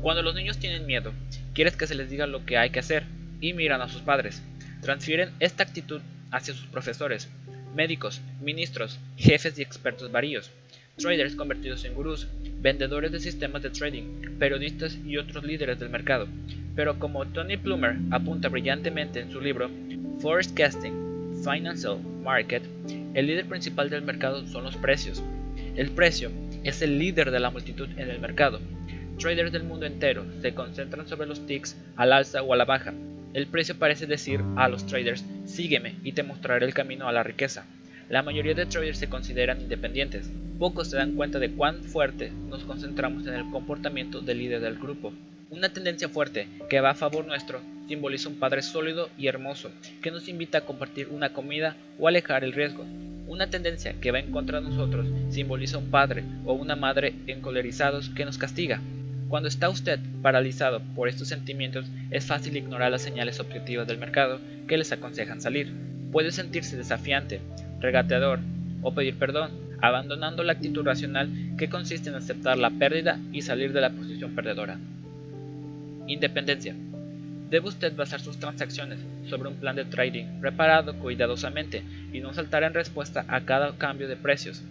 Cuando los niños tienen miedo, quieres que se les diga lo que hay que hacer y miran a sus padres. Transfieren esta actitud hacia sus profesores, médicos, ministros, jefes y expertos varios, traders convertidos en gurús, vendedores de sistemas de trading, periodistas y otros líderes del mercado. Pero como Tony Plummer apunta brillantemente en su libro Forecasting Financial Market, el líder principal del mercado son los precios. El precio es el líder de la multitud en el mercado. Traders del mundo entero se concentran sobre los ticks al alza o a la baja. El precio parece decir a los traders, sígueme y te mostraré el camino a la riqueza. La mayoría de traders se consideran independientes. Pocos se dan cuenta de cuán fuerte nos concentramos en el comportamiento del líder del grupo. Una tendencia fuerte que va a favor nuestro simboliza un padre sólido y hermoso que nos invita a compartir una comida o alejar el riesgo. Una tendencia que va en contra de nosotros simboliza un padre o una madre encolerizados que nos castiga. Cuando está usted paralizado por estos sentimientos, es fácil ignorar las señales objetivas del mercado que les aconsejan salir. Puede sentirse desafiante, regateador o pedir perdón, abandonando la actitud racional que consiste en aceptar la pérdida y salir de la posición perdedora. Independencia. Debe usted basar sus transacciones sobre un plan de trading preparado cuidadosamente y no saltar en respuesta a cada cambio de precios.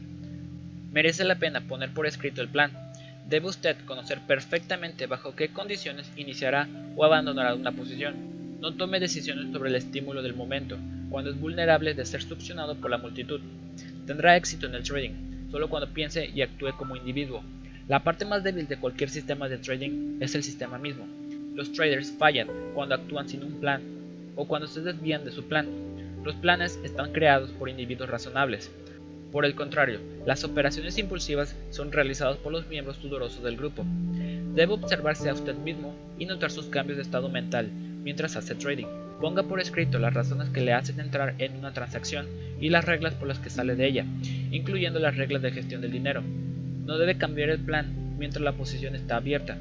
Merece la pena poner por escrito el plan. Debe usted conocer perfectamente bajo qué condiciones iniciará o abandonará una posición. No tome decisiones sobre el estímulo del momento, cuando es vulnerable de ser succionado por la multitud. Tendrá éxito en el trading, solo cuando piense y actúe como individuo. La parte más débil de cualquier sistema de trading es el sistema mismo. Los traders fallan cuando actúan sin un plan o cuando se desvían de su plan. Los planes están creados por individuos razonables. Por el contrario, las operaciones impulsivas son realizadas por los miembros sudorosos del grupo. Debe observarse a usted mismo y notar sus cambios de estado mental mientras hace trading. Ponga por escrito las razones que le hacen entrar en una transacción y las reglas por las que sale de ella, incluyendo las reglas de gestión del dinero. No debe cambiar el plan mientras la posición está abierta.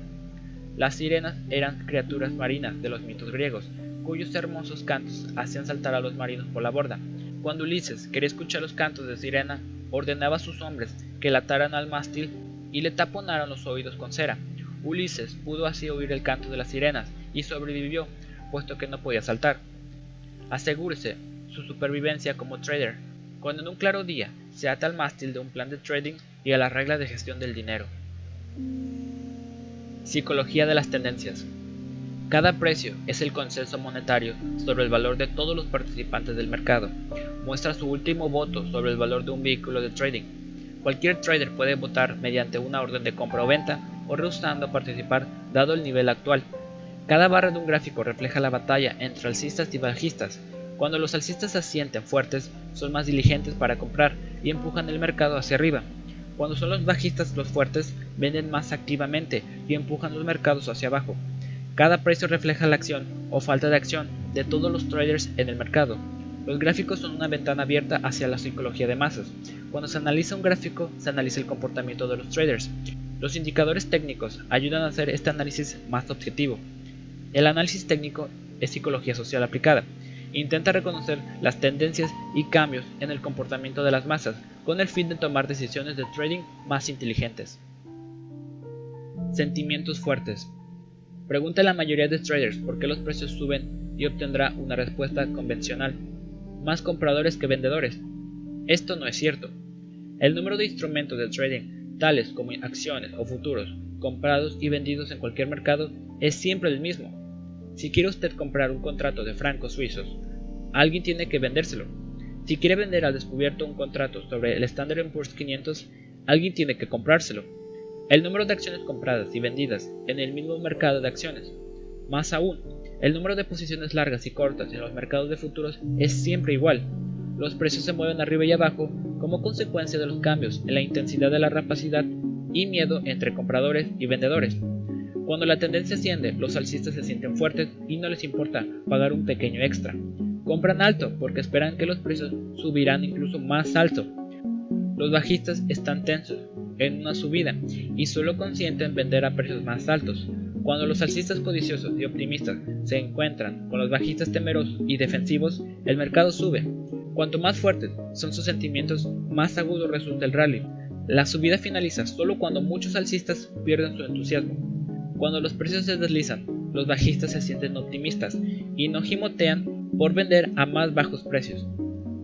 Las sirenas eran criaturas marinas de los mitos griegos, cuyos hermosos cantos hacían saltar a los marinos por la borda. Cuando Ulises quería escuchar los cantos de sirena, ordenaba a sus hombres que la ataran al mástil y le taponaran los oídos con cera. Ulises pudo así oír el canto de las sirenas y sobrevivió, puesto que no podía saltar. Asegúrese su supervivencia como trader, cuando en un claro día se ata al mástil de un plan de trading y a las reglas de gestión del dinero. Psicología de las tendencias. Cada precio es el consenso monetario sobre el valor de todos los participantes del mercado. Muestra su último voto sobre el valor de un vehículo de trading. Cualquier trader puede votar mediante una orden de compra o venta o rehusando participar dado el nivel actual. Cada barra de un gráfico refleja la batalla entre alcistas y bajistas. Cuando los alcistas se sienten fuertes, son más diligentes para comprar y empujan el mercado hacia arriba. Cuando son los bajistas los fuertes, venden más activamente y empujan los mercados hacia abajo. Cada precio refleja la acción o falta de acción de todos los traders en el mercado. Los gráficos son una ventana abierta hacia la psicología de masas. Cuando se analiza un gráfico, se analiza el comportamiento de los traders. Los indicadores técnicos ayudan a hacer este análisis más objetivo. El análisis técnico es psicología social aplicada. Intenta reconocer las tendencias y cambios en el comportamiento de las masas con el fin de tomar decisiones de trading más inteligentes. Sentimientos fuertes. Pregunta a la mayoría de traders por qué los precios suben y obtendrá una respuesta convencional. Más compradores que vendedores. Esto no es cierto. El número de instrumentos de trading, tales como acciones o futuros, comprados y vendidos en cualquier mercado, es siempre el mismo. Si quiere usted comprar un contrato de francos suizos, alguien tiene que vendérselo. Si quiere vender al descubierto un contrato sobre el Standard Poor's 500, alguien tiene que comprárselo. El número de acciones compradas y vendidas en el mismo mercado de acciones. Más aún, el número de posiciones largas y cortas en los mercados de futuros es siempre igual. Los precios se mueven arriba y abajo como consecuencia de los cambios en la intensidad de la rapacidad y miedo entre compradores y vendedores. Cuando la tendencia asciende, los alcistas se sienten fuertes y no les importa pagar un pequeño extra. Compran alto porque esperan que los precios subirán incluso más alto. Los bajistas están tensos en una subida y solo consienten vender a precios más altos. Cuando los alcistas codiciosos y optimistas se encuentran con los bajistas temerosos y defensivos, el mercado sube. Cuanto más fuertes son sus sentimientos, más agudo resulta el rally. La subida finaliza solo cuando muchos alcistas pierden su entusiasmo. Cuando los precios se deslizan, los bajistas se sienten optimistas y no gimotean por vender a más bajos precios.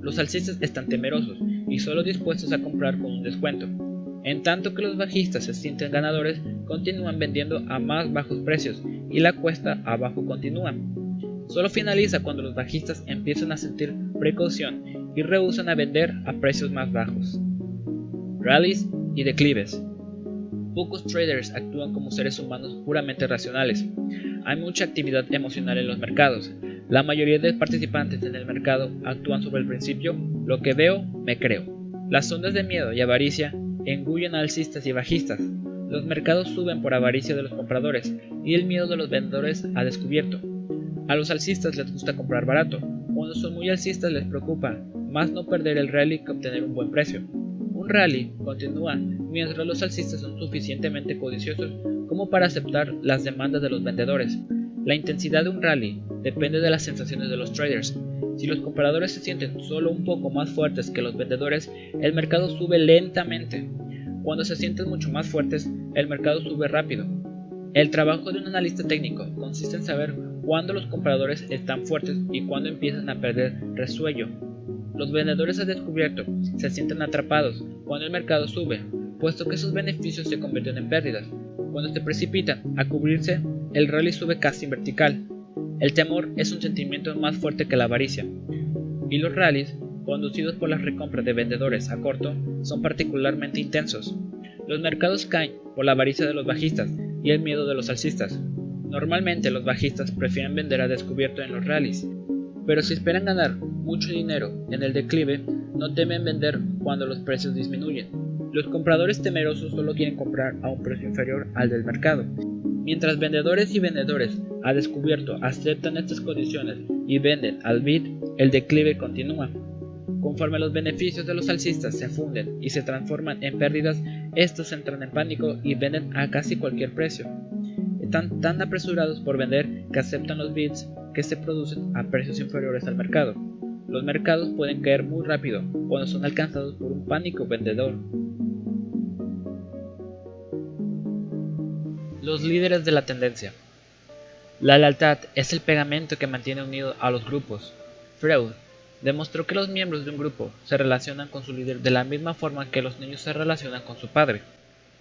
Los alcistas están temerosos y solo dispuestos a comprar con un descuento. En tanto que los bajistas se sienten ganadores, continúan vendiendo a más bajos precios y la cuesta abajo continúa. Solo finaliza cuando los bajistas empiezan a sentir precaución y rehusan a vender a precios más bajos. Rallies y declives. Pocos traders actúan como seres humanos puramente racionales. Hay mucha actividad emocional en los mercados. La mayoría de participantes en el mercado actúan sobre el principio, lo que veo, me creo. Las ondas de miedo y avaricia engullen a alcistas y bajistas. Los mercados suben por avaricia de los compradores y el miedo de los vendedores ha descubierto. A los alcistas les gusta comprar barato. Cuando son muy alcistas les preocupa más no perder el rally que obtener un buen precio. Rally continúa mientras los alcistas son suficientemente codiciosos como para aceptar las demandas de los vendedores. La intensidad de un rally depende de las sensaciones de los traders. Si los compradores se sienten solo un poco más fuertes que los vendedores, el mercado sube lentamente. Cuando se sienten mucho más fuertes, el mercado sube rápido. El trabajo de un analista técnico consiste en saber cuando los compradores están fuertes y cuando empiezan a perder resuello. Los vendedores a descubierto se sienten atrapados cuando el mercado sube, puesto que sus beneficios se convierten en pérdidas. Cuando se precipitan a cubrirse, el rally sube casi en vertical. El temor es un sentimiento más fuerte que la avaricia. Y los rallies, conducidos por las recompras de vendedores a corto, son particularmente intensos. Los mercados caen por la avaricia de los bajistas y el miedo de los alcistas. Normalmente los bajistas prefieren vender a descubierto en los rallies, pero si esperan ganar mucho dinero en el declive, no temen vender cuando los precios disminuyen. Los compradores temerosos solo quieren comprar a un precio inferior al del mercado. Mientras vendedores y vendedores a descubierto aceptan estas condiciones y venden al bid, el declive continúa. Conforme los beneficios de los alcistas se funden y se transforman en pérdidas, estos entran en pánico y venden a casi cualquier precio están tan apresurados por vender que aceptan los bids que se producen a precios inferiores al mercado. Los mercados pueden caer muy rápido cuando son alcanzados por un pánico vendedor. Los líderes de la tendencia. La lealtad es el pegamento que mantiene unido a los grupos. Freud demostró que los miembros de un grupo se relacionan con su líder de la misma forma que los niños se relacionan con su padre.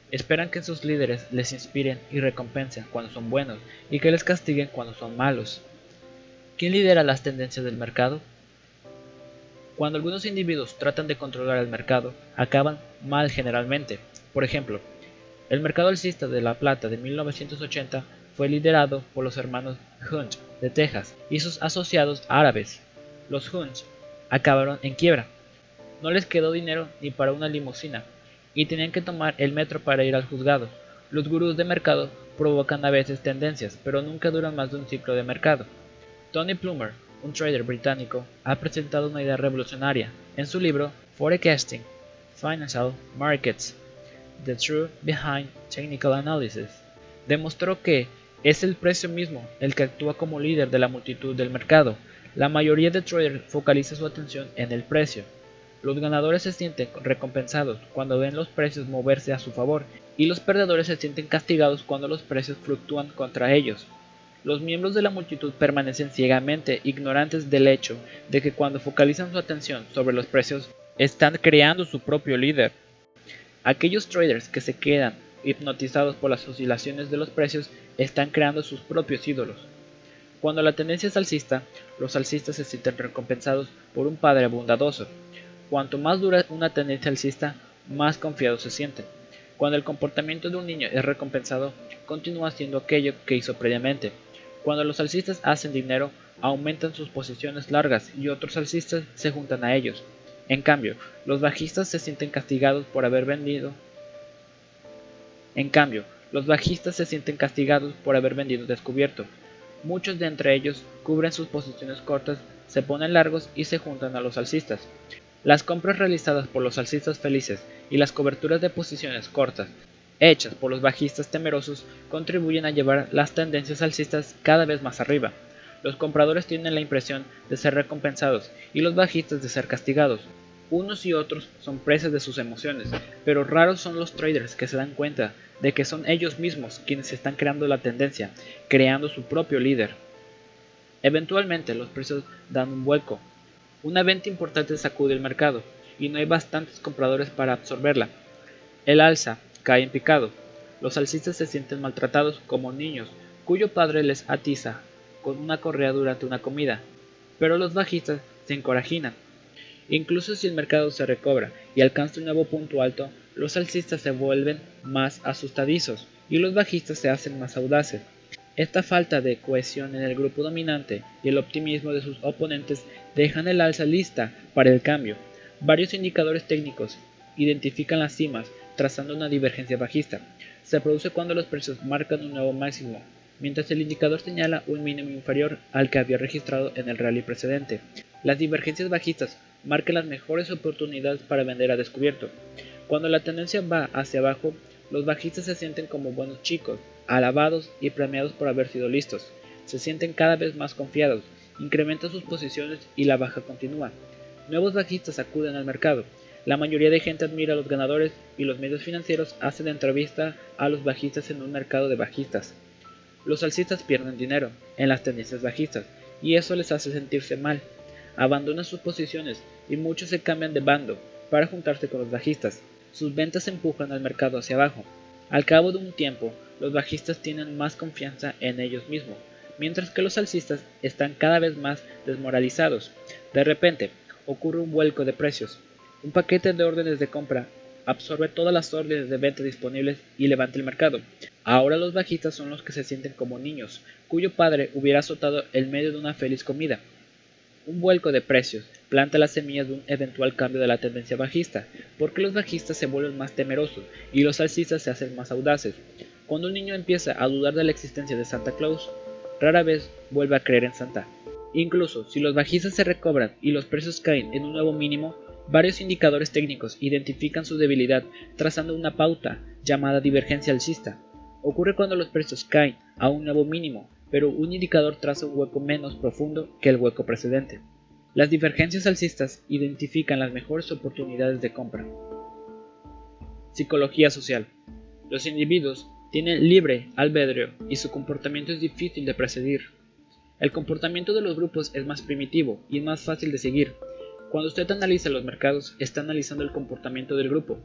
Esperan que sus líderes les inspiren y recompensen cuando son buenos y que les castiguen cuando son malos. ¿Quién lidera las tendencias del mercado? Cuando algunos individuos tratan de controlar el mercado, acaban mal generalmente. Por ejemplo, el mercado alcista de la plata de 1980 fue liderado por los hermanos Hunch de Texas y sus asociados árabes. Los Hunch acabaron en quiebra. No les quedó dinero ni para una limusina, y tenían que tomar el metro para ir al juzgado. Los gurús de mercado provocan a veces tendencias, pero nunca duran más de un ciclo de mercado. Tony Plummer, un trader británico, ha presentado una idea revolucionaria en su libro Forecasting Financial Markets, The Truth Behind Technical Analysis. Demostró que es el precio mismo el que actúa como líder de la multitud del mercado. La mayoría de traders focaliza su atención en el precio, los ganadores se sienten recompensados cuando ven los precios moverse a su favor y los perdedores se sienten castigados cuando los precios fluctúan contra ellos. Los miembros de la multitud permanecen ciegamente ignorantes del hecho de que cuando focalizan su atención sobre los precios, están creando su propio líder. Aquellos traders que se quedan hipnotizados por las oscilaciones de los precios están creando sus propios ídolos. Cuando la tendencia es alcista, los alcistas se sienten recompensados por un padre bondadoso, Cuanto más dura una tendencia alcista, más confiados se sienten. Cuando el comportamiento de un niño es recompensado, continúa haciendo aquello que hizo previamente. Cuando los alcistas hacen dinero, aumentan sus posiciones largas y otros alcistas se juntan a ellos. En cambio, los bajistas se sienten castigados por haber vendido. En cambio, los bajistas se sienten castigados por haber vendido descubierto. Muchos de entre ellos cubren sus posiciones cortas, se ponen largos y se juntan a los alcistas. Las compras realizadas por los alcistas felices y las coberturas de posiciones cortas hechas por los bajistas temerosos contribuyen a llevar las tendencias alcistas cada vez más arriba. Los compradores tienen la impresión de ser recompensados y los bajistas de ser castigados. Unos y otros son presas de sus emociones, pero raros son los traders que se dan cuenta de que son ellos mismos quienes están creando la tendencia, creando su propio líder. Eventualmente los precios dan un vuelco una venta importante sacude el mercado y no hay bastantes compradores para absorberla. El alza cae en picado. Los alcistas se sienten maltratados como niños cuyo padre les atiza con una correa durante una comida, pero los bajistas se encorajinan. Incluso si el mercado se recobra y alcanza un nuevo punto alto, los alcistas se vuelven más asustadizos y los bajistas se hacen más audaces. Esta falta de cohesión en el grupo dominante y el optimismo de sus oponentes dejan el alza lista para el cambio. Varios indicadores técnicos identifican las cimas trazando una divergencia bajista. Se produce cuando los precios marcan un nuevo máximo, mientras el indicador señala un mínimo inferior al que había registrado en el rally precedente. Las divergencias bajistas marcan las mejores oportunidades para vender a descubierto. Cuando la tendencia va hacia abajo, los bajistas se sienten como buenos chicos, alabados y premiados por haber sido listos. Se sienten cada vez más confiados, incrementan sus posiciones y la baja continúa. Nuevos bajistas acuden al mercado. La mayoría de gente admira a los ganadores y los medios financieros hacen entrevista a los bajistas en un mercado de bajistas. Los alcistas pierden dinero en las tendencias bajistas y eso les hace sentirse mal. Abandonan sus posiciones y muchos se cambian de bando para juntarse con los bajistas. Sus ventas empujan al mercado hacia abajo. Al cabo de un tiempo, los bajistas tienen más confianza en ellos mismos, mientras que los alcistas están cada vez más desmoralizados. De repente, ocurre un vuelco de precios. Un paquete de órdenes de compra absorbe todas las órdenes de venta disponibles y levanta el mercado. Ahora los bajistas son los que se sienten como niños, cuyo padre hubiera azotado en medio de una feliz comida. Un vuelco de precios planta las semillas de un eventual cambio de la tendencia bajista, porque los bajistas se vuelven más temerosos y los alcistas se hacen más audaces. Cuando un niño empieza a dudar de la existencia de Santa Claus, rara vez vuelve a creer en Santa. Incluso si los bajistas se recobran y los precios caen en un nuevo mínimo, varios indicadores técnicos identifican su debilidad trazando una pauta llamada divergencia alcista. Ocurre cuando los precios caen a un nuevo mínimo, pero un indicador traza un hueco menos profundo que el hueco precedente. Las divergencias alcistas identifican las mejores oportunidades de compra. Psicología social. Los individuos tienen libre albedrío y su comportamiento es difícil de precedir. El comportamiento de los grupos es más primitivo y es más fácil de seguir. Cuando usted analiza los mercados, está analizando el comportamiento del grupo.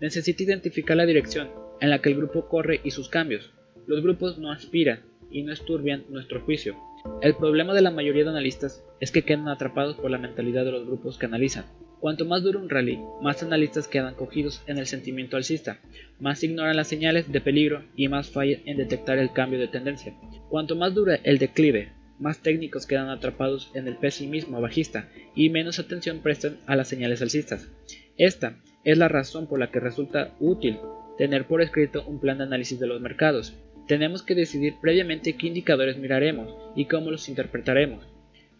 Necesita identificar la dirección en la que el grupo corre y sus cambios. Los grupos no aspiran y no esturbian nuestro juicio. El problema de la mayoría de analistas es que quedan atrapados por la mentalidad de los grupos que analizan. Cuanto más dura un rally, más analistas quedan cogidos en el sentimiento alcista, más ignoran las señales de peligro y más fallan en detectar el cambio de tendencia. Cuanto más dura el declive, más técnicos quedan atrapados en el pesimismo bajista y menos atención prestan a las señales alcistas. Esta es la razón por la que resulta útil tener por escrito un plan de análisis de los mercados. Tenemos que decidir previamente qué indicadores miraremos y cómo los interpretaremos.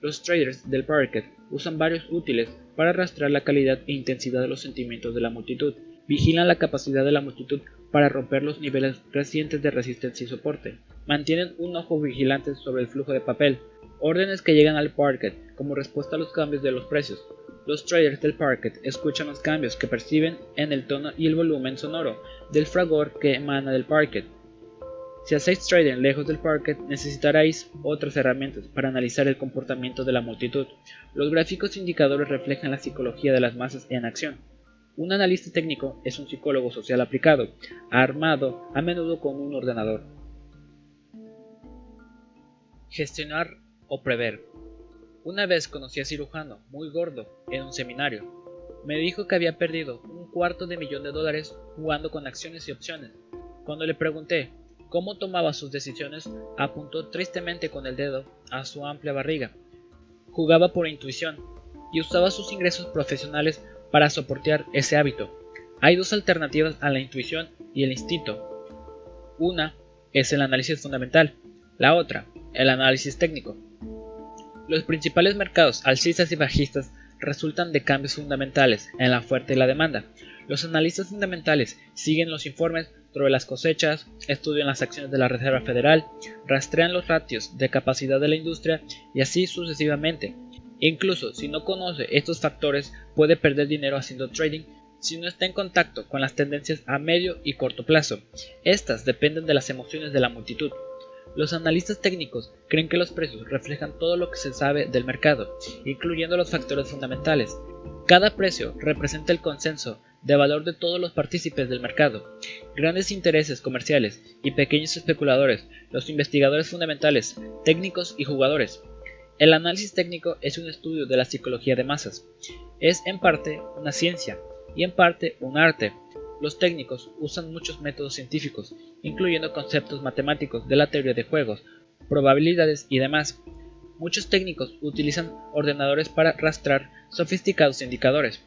Los traders del parquet usan varios útiles para rastrear la calidad e intensidad de los sentimientos de la multitud. Vigilan la capacidad de la multitud para romper los niveles crecientes de resistencia y soporte. Mantienen un ojo vigilante sobre el flujo de papel, órdenes que llegan al parquet como respuesta a los cambios de los precios. Los traders del parquet escuchan los cambios que perciben en el tono y el volumen sonoro del fragor que emana del parquet. Si hacéis trading lejos del parquet, necesitaréis otras herramientas para analizar el comportamiento de la multitud. Los gráficos indicadores reflejan la psicología de las masas en acción. Un analista técnico es un psicólogo social aplicado, armado a menudo con un ordenador. Gestionar o prever. Una vez conocí a cirujano muy gordo en un seminario. Me dijo que había perdido un cuarto de millón de dólares jugando con acciones y opciones. Cuando le pregunté cómo tomaba sus decisiones, apuntó tristemente con el dedo a su amplia barriga. Jugaba por intuición y usaba sus ingresos profesionales para soportar ese hábito. Hay dos alternativas a la intuición y el instinto. Una es el análisis fundamental, la otra, el análisis técnico. Los principales mercados alcistas y bajistas resultan de cambios fundamentales en la oferta y la demanda. Los analistas fundamentales siguen los informes sobre las cosechas, estudian las acciones de la Reserva Federal, rastrean los ratios de capacidad de la industria y así sucesivamente. Incluso si no conoce estos factores, puede perder dinero haciendo trading si no está en contacto con las tendencias a medio y corto plazo. Estas dependen de las emociones de la multitud. Los analistas técnicos creen que los precios reflejan todo lo que se sabe del mercado, incluyendo los factores fundamentales. Cada precio representa el consenso de valor de todos los partícipes del mercado, grandes intereses comerciales y pequeños especuladores, los investigadores fundamentales, técnicos y jugadores. El análisis técnico es un estudio de la psicología de masas. Es en parte una ciencia y en parte un arte. Los técnicos usan muchos métodos científicos, incluyendo conceptos matemáticos de la teoría de juegos, probabilidades y demás. Muchos técnicos utilizan ordenadores para rastrar sofisticados indicadores.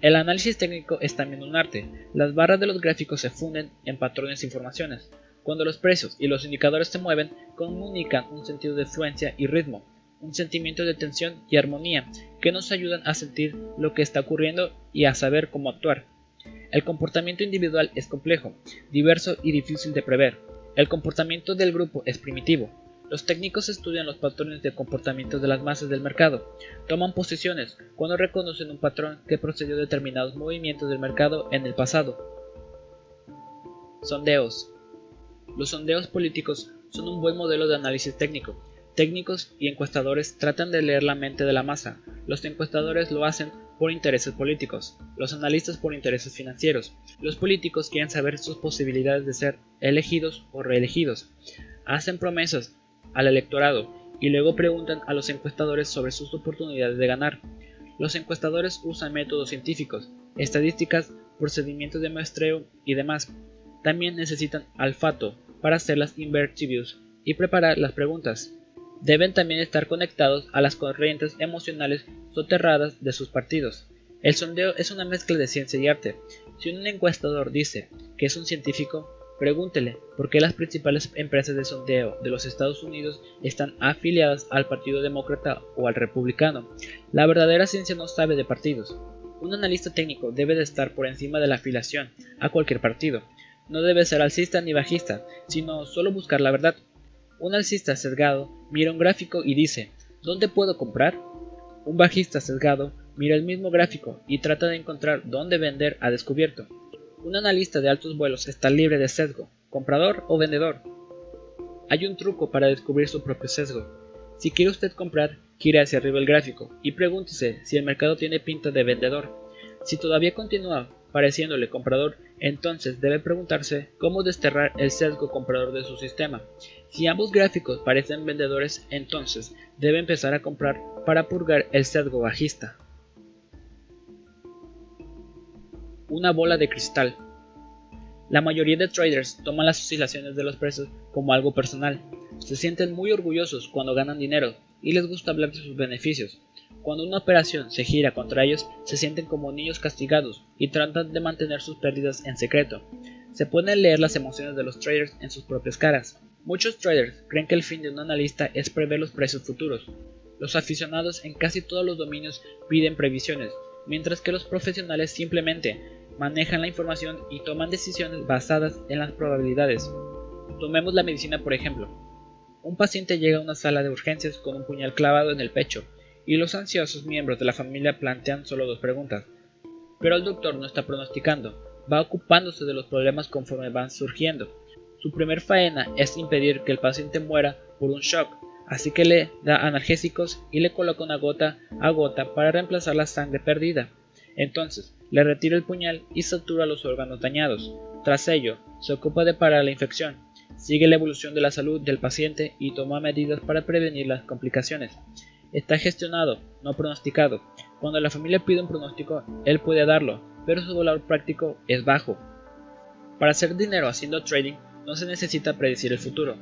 El análisis técnico es también un arte. Las barras de los gráficos se funden en patrones e informaciones. Cuando los precios y los indicadores se mueven, comunican un sentido de fluencia y ritmo, un sentimiento de tensión y armonía que nos ayudan a sentir lo que está ocurriendo y a saber cómo actuar. El comportamiento individual es complejo, diverso y difícil de prever. El comportamiento del grupo es primitivo, los técnicos estudian los patrones de comportamiento de las masas del mercado, toman posiciones cuando reconocen un patrón que procedió de determinados movimientos del mercado en el pasado. Sondeos. Los sondeos políticos son un buen modelo de análisis técnico. Técnicos y encuestadores tratan de leer la mente de la masa. Los encuestadores lo hacen por intereses políticos, los analistas por intereses financieros. Los políticos quieren saber sus posibilidades de ser elegidos o reelegidos. Hacen promesas al electorado y luego preguntan a los encuestadores sobre sus oportunidades de ganar. Los encuestadores usan métodos científicos, estadísticas, procedimientos de muestreo y demás. También necesitan olfato para hacer las interviews y preparar las preguntas. Deben también estar conectados a las corrientes emocionales soterradas de sus partidos. El sondeo es una mezcla de ciencia y arte. Si un encuestador dice que es un científico, Pregúntele por qué las principales empresas de sondeo de los Estados Unidos están afiliadas al Partido Demócrata o al Republicano. La verdadera ciencia no sabe de partidos. Un analista técnico debe de estar por encima de la afiliación a cualquier partido. No debe ser alcista ni bajista, sino solo buscar la verdad. Un alcista sesgado mira un gráfico y dice, ¿dónde puedo comprar? Un bajista sesgado mira el mismo gráfico y trata de encontrar dónde vender a descubierto. Un analista de altos vuelos está libre de sesgo, comprador o vendedor. Hay un truco para descubrir su propio sesgo. Si quiere usted comprar, gire hacia arriba el gráfico y pregúntese si el mercado tiene pinta de vendedor. Si todavía continúa pareciéndole comprador, entonces debe preguntarse cómo desterrar el sesgo comprador de su sistema. Si ambos gráficos parecen vendedores, entonces debe empezar a comprar para purgar el sesgo bajista. una bola de cristal. La mayoría de traders toman las oscilaciones de los precios como algo personal. Se sienten muy orgullosos cuando ganan dinero y les gusta hablar de sus beneficios. Cuando una operación se gira contra ellos, se sienten como niños castigados y tratan de mantener sus pérdidas en secreto. Se pueden leer las emociones de los traders en sus propias caras. Muchos traders creen que el fin de un analista es prever los precios futuros. Los aficionados en casi todos los dominios piden previsiones, mientras que los profesionales simplemente manejan la información y toman decisiones basadas en las probabilidades. Tomemos la medicina por ejemplo. Un paciente llega a una sala de urgencias con un puñal clavado en el pecho y los ansiosos miembros de la familia plantean solo dos preguntas. Pero el doctor no está pronosticando, va ocupándose de los problemas conforme van surgiendo. Su primer faena es impedir que el paciente muera por un shock, así que le da analgésicos y le coloca una gota a gota para reemplazar la sangre perdida. Entonces, le retira el puñal y satura los órganos dañados. Tras ello, se ocupa de parar la infección, sigue la evolución de la salud del paciente y toma medidas para prevenir las complicaciones. Está gestionado, no pronosticado. Cuando la familia pide un pronóstico, él puede darlo, pero su valor práctico es bajo. Para hacer dinero haciendo trading, no se necesita predecir el futuro.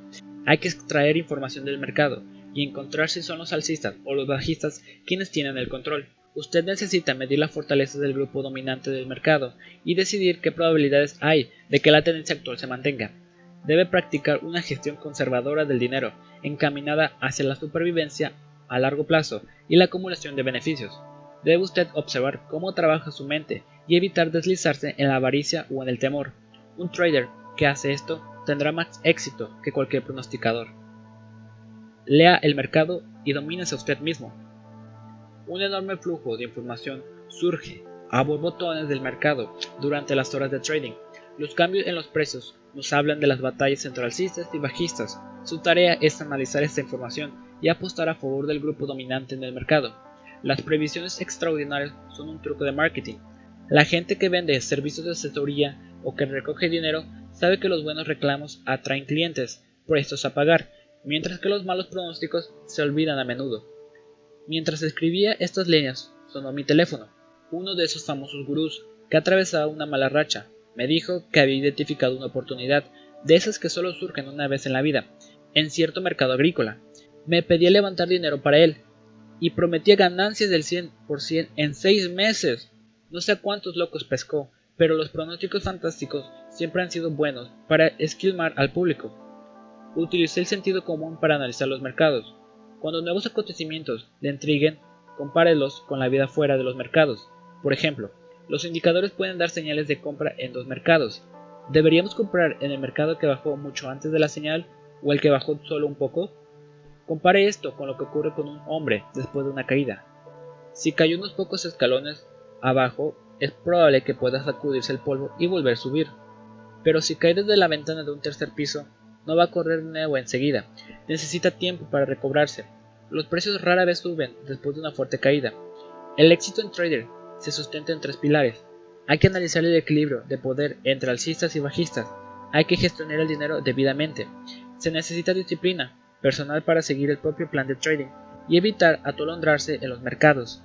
Hay que extraer información del mercado y encontrar si son los alcistas o los bajistas quienes tienen el control. Usted necesita medir la fortaleza del grupo dominante del mercado y decidir qué probabilidades hay de que la tendencia actual se mantenga. Debe practicar una gestión conservadora del dinero, encaminada hacia la supervivencia a largo plazo y la acumulación de beneficios. Debe usted observar cómo trabaja su mente y evitar deslizarse en la avaricia o en el temor. Un trader que hace esto tendrá más éxito que cualquier pronosticador. Lea el mercado y domínese usted mismo un enorme flujo de información surge a borbotones del mercado durante las horas de trading. Los cambios en los precios nos hablan de las batallas entre alcistas y bajistas. Su tarea es analizar esta información y apostar a favor del grupo dominante en el mercado. Las previsiones extraordinarias son un truco de marketing. La gente que vende servicios de asesoría o que recoge dinero sabe que los buenos reclamos atraen clientes prestos a pagar, mientras que los malos pronósticos se olvidan a menudo. Mientras escribía estas líneas, sonó mi teléfono. Uno de esos famosos gurús que atravesaba una mala racha me dijo que había identificado una oportunidad de esas que solo surgen una vez en la vida, en cierto mercado agrícola. Me pedía levantar dinero para él y prometía ganancias del 100% en seis meses. No sé cuántos locos pescó, pero los pronósticos fantásticos siempre han sido buenos para esquilmar al público. Utilicé el sentido común para analizar los mercados. Cuando nuevos acontecimientos le intriguen, compárelos con la vida fuera de los mercados. Por ejemplo, los indicadores pueden dar señales de compra en dos mercados. ¿Deberíamos comprar en el mercado que bajó mucho antes de la señal o el que bajó solo un poco? Compare esto con lo que ocurre con un hombre después de una caída. Si cayó unos pocos escalones abajo, es probable que pueda sacudirse el polvo y volver a subir. Pero si cae desde la ventana de un tercer piso, no va a correr de nuevo enseguida. Necesita tiempo para recobrarse. Los precios rara vez suben después de una fuerte caída. El éxito en trader se sustenta en tres pilares. Hay que analizar el equilibrio de poder entre alcistas y bajistas. Hay que gestionar el dinero debidamente. Se necesita disciplina personal para seguir el propio plan de trading y evitar atolondrarse en los mercados.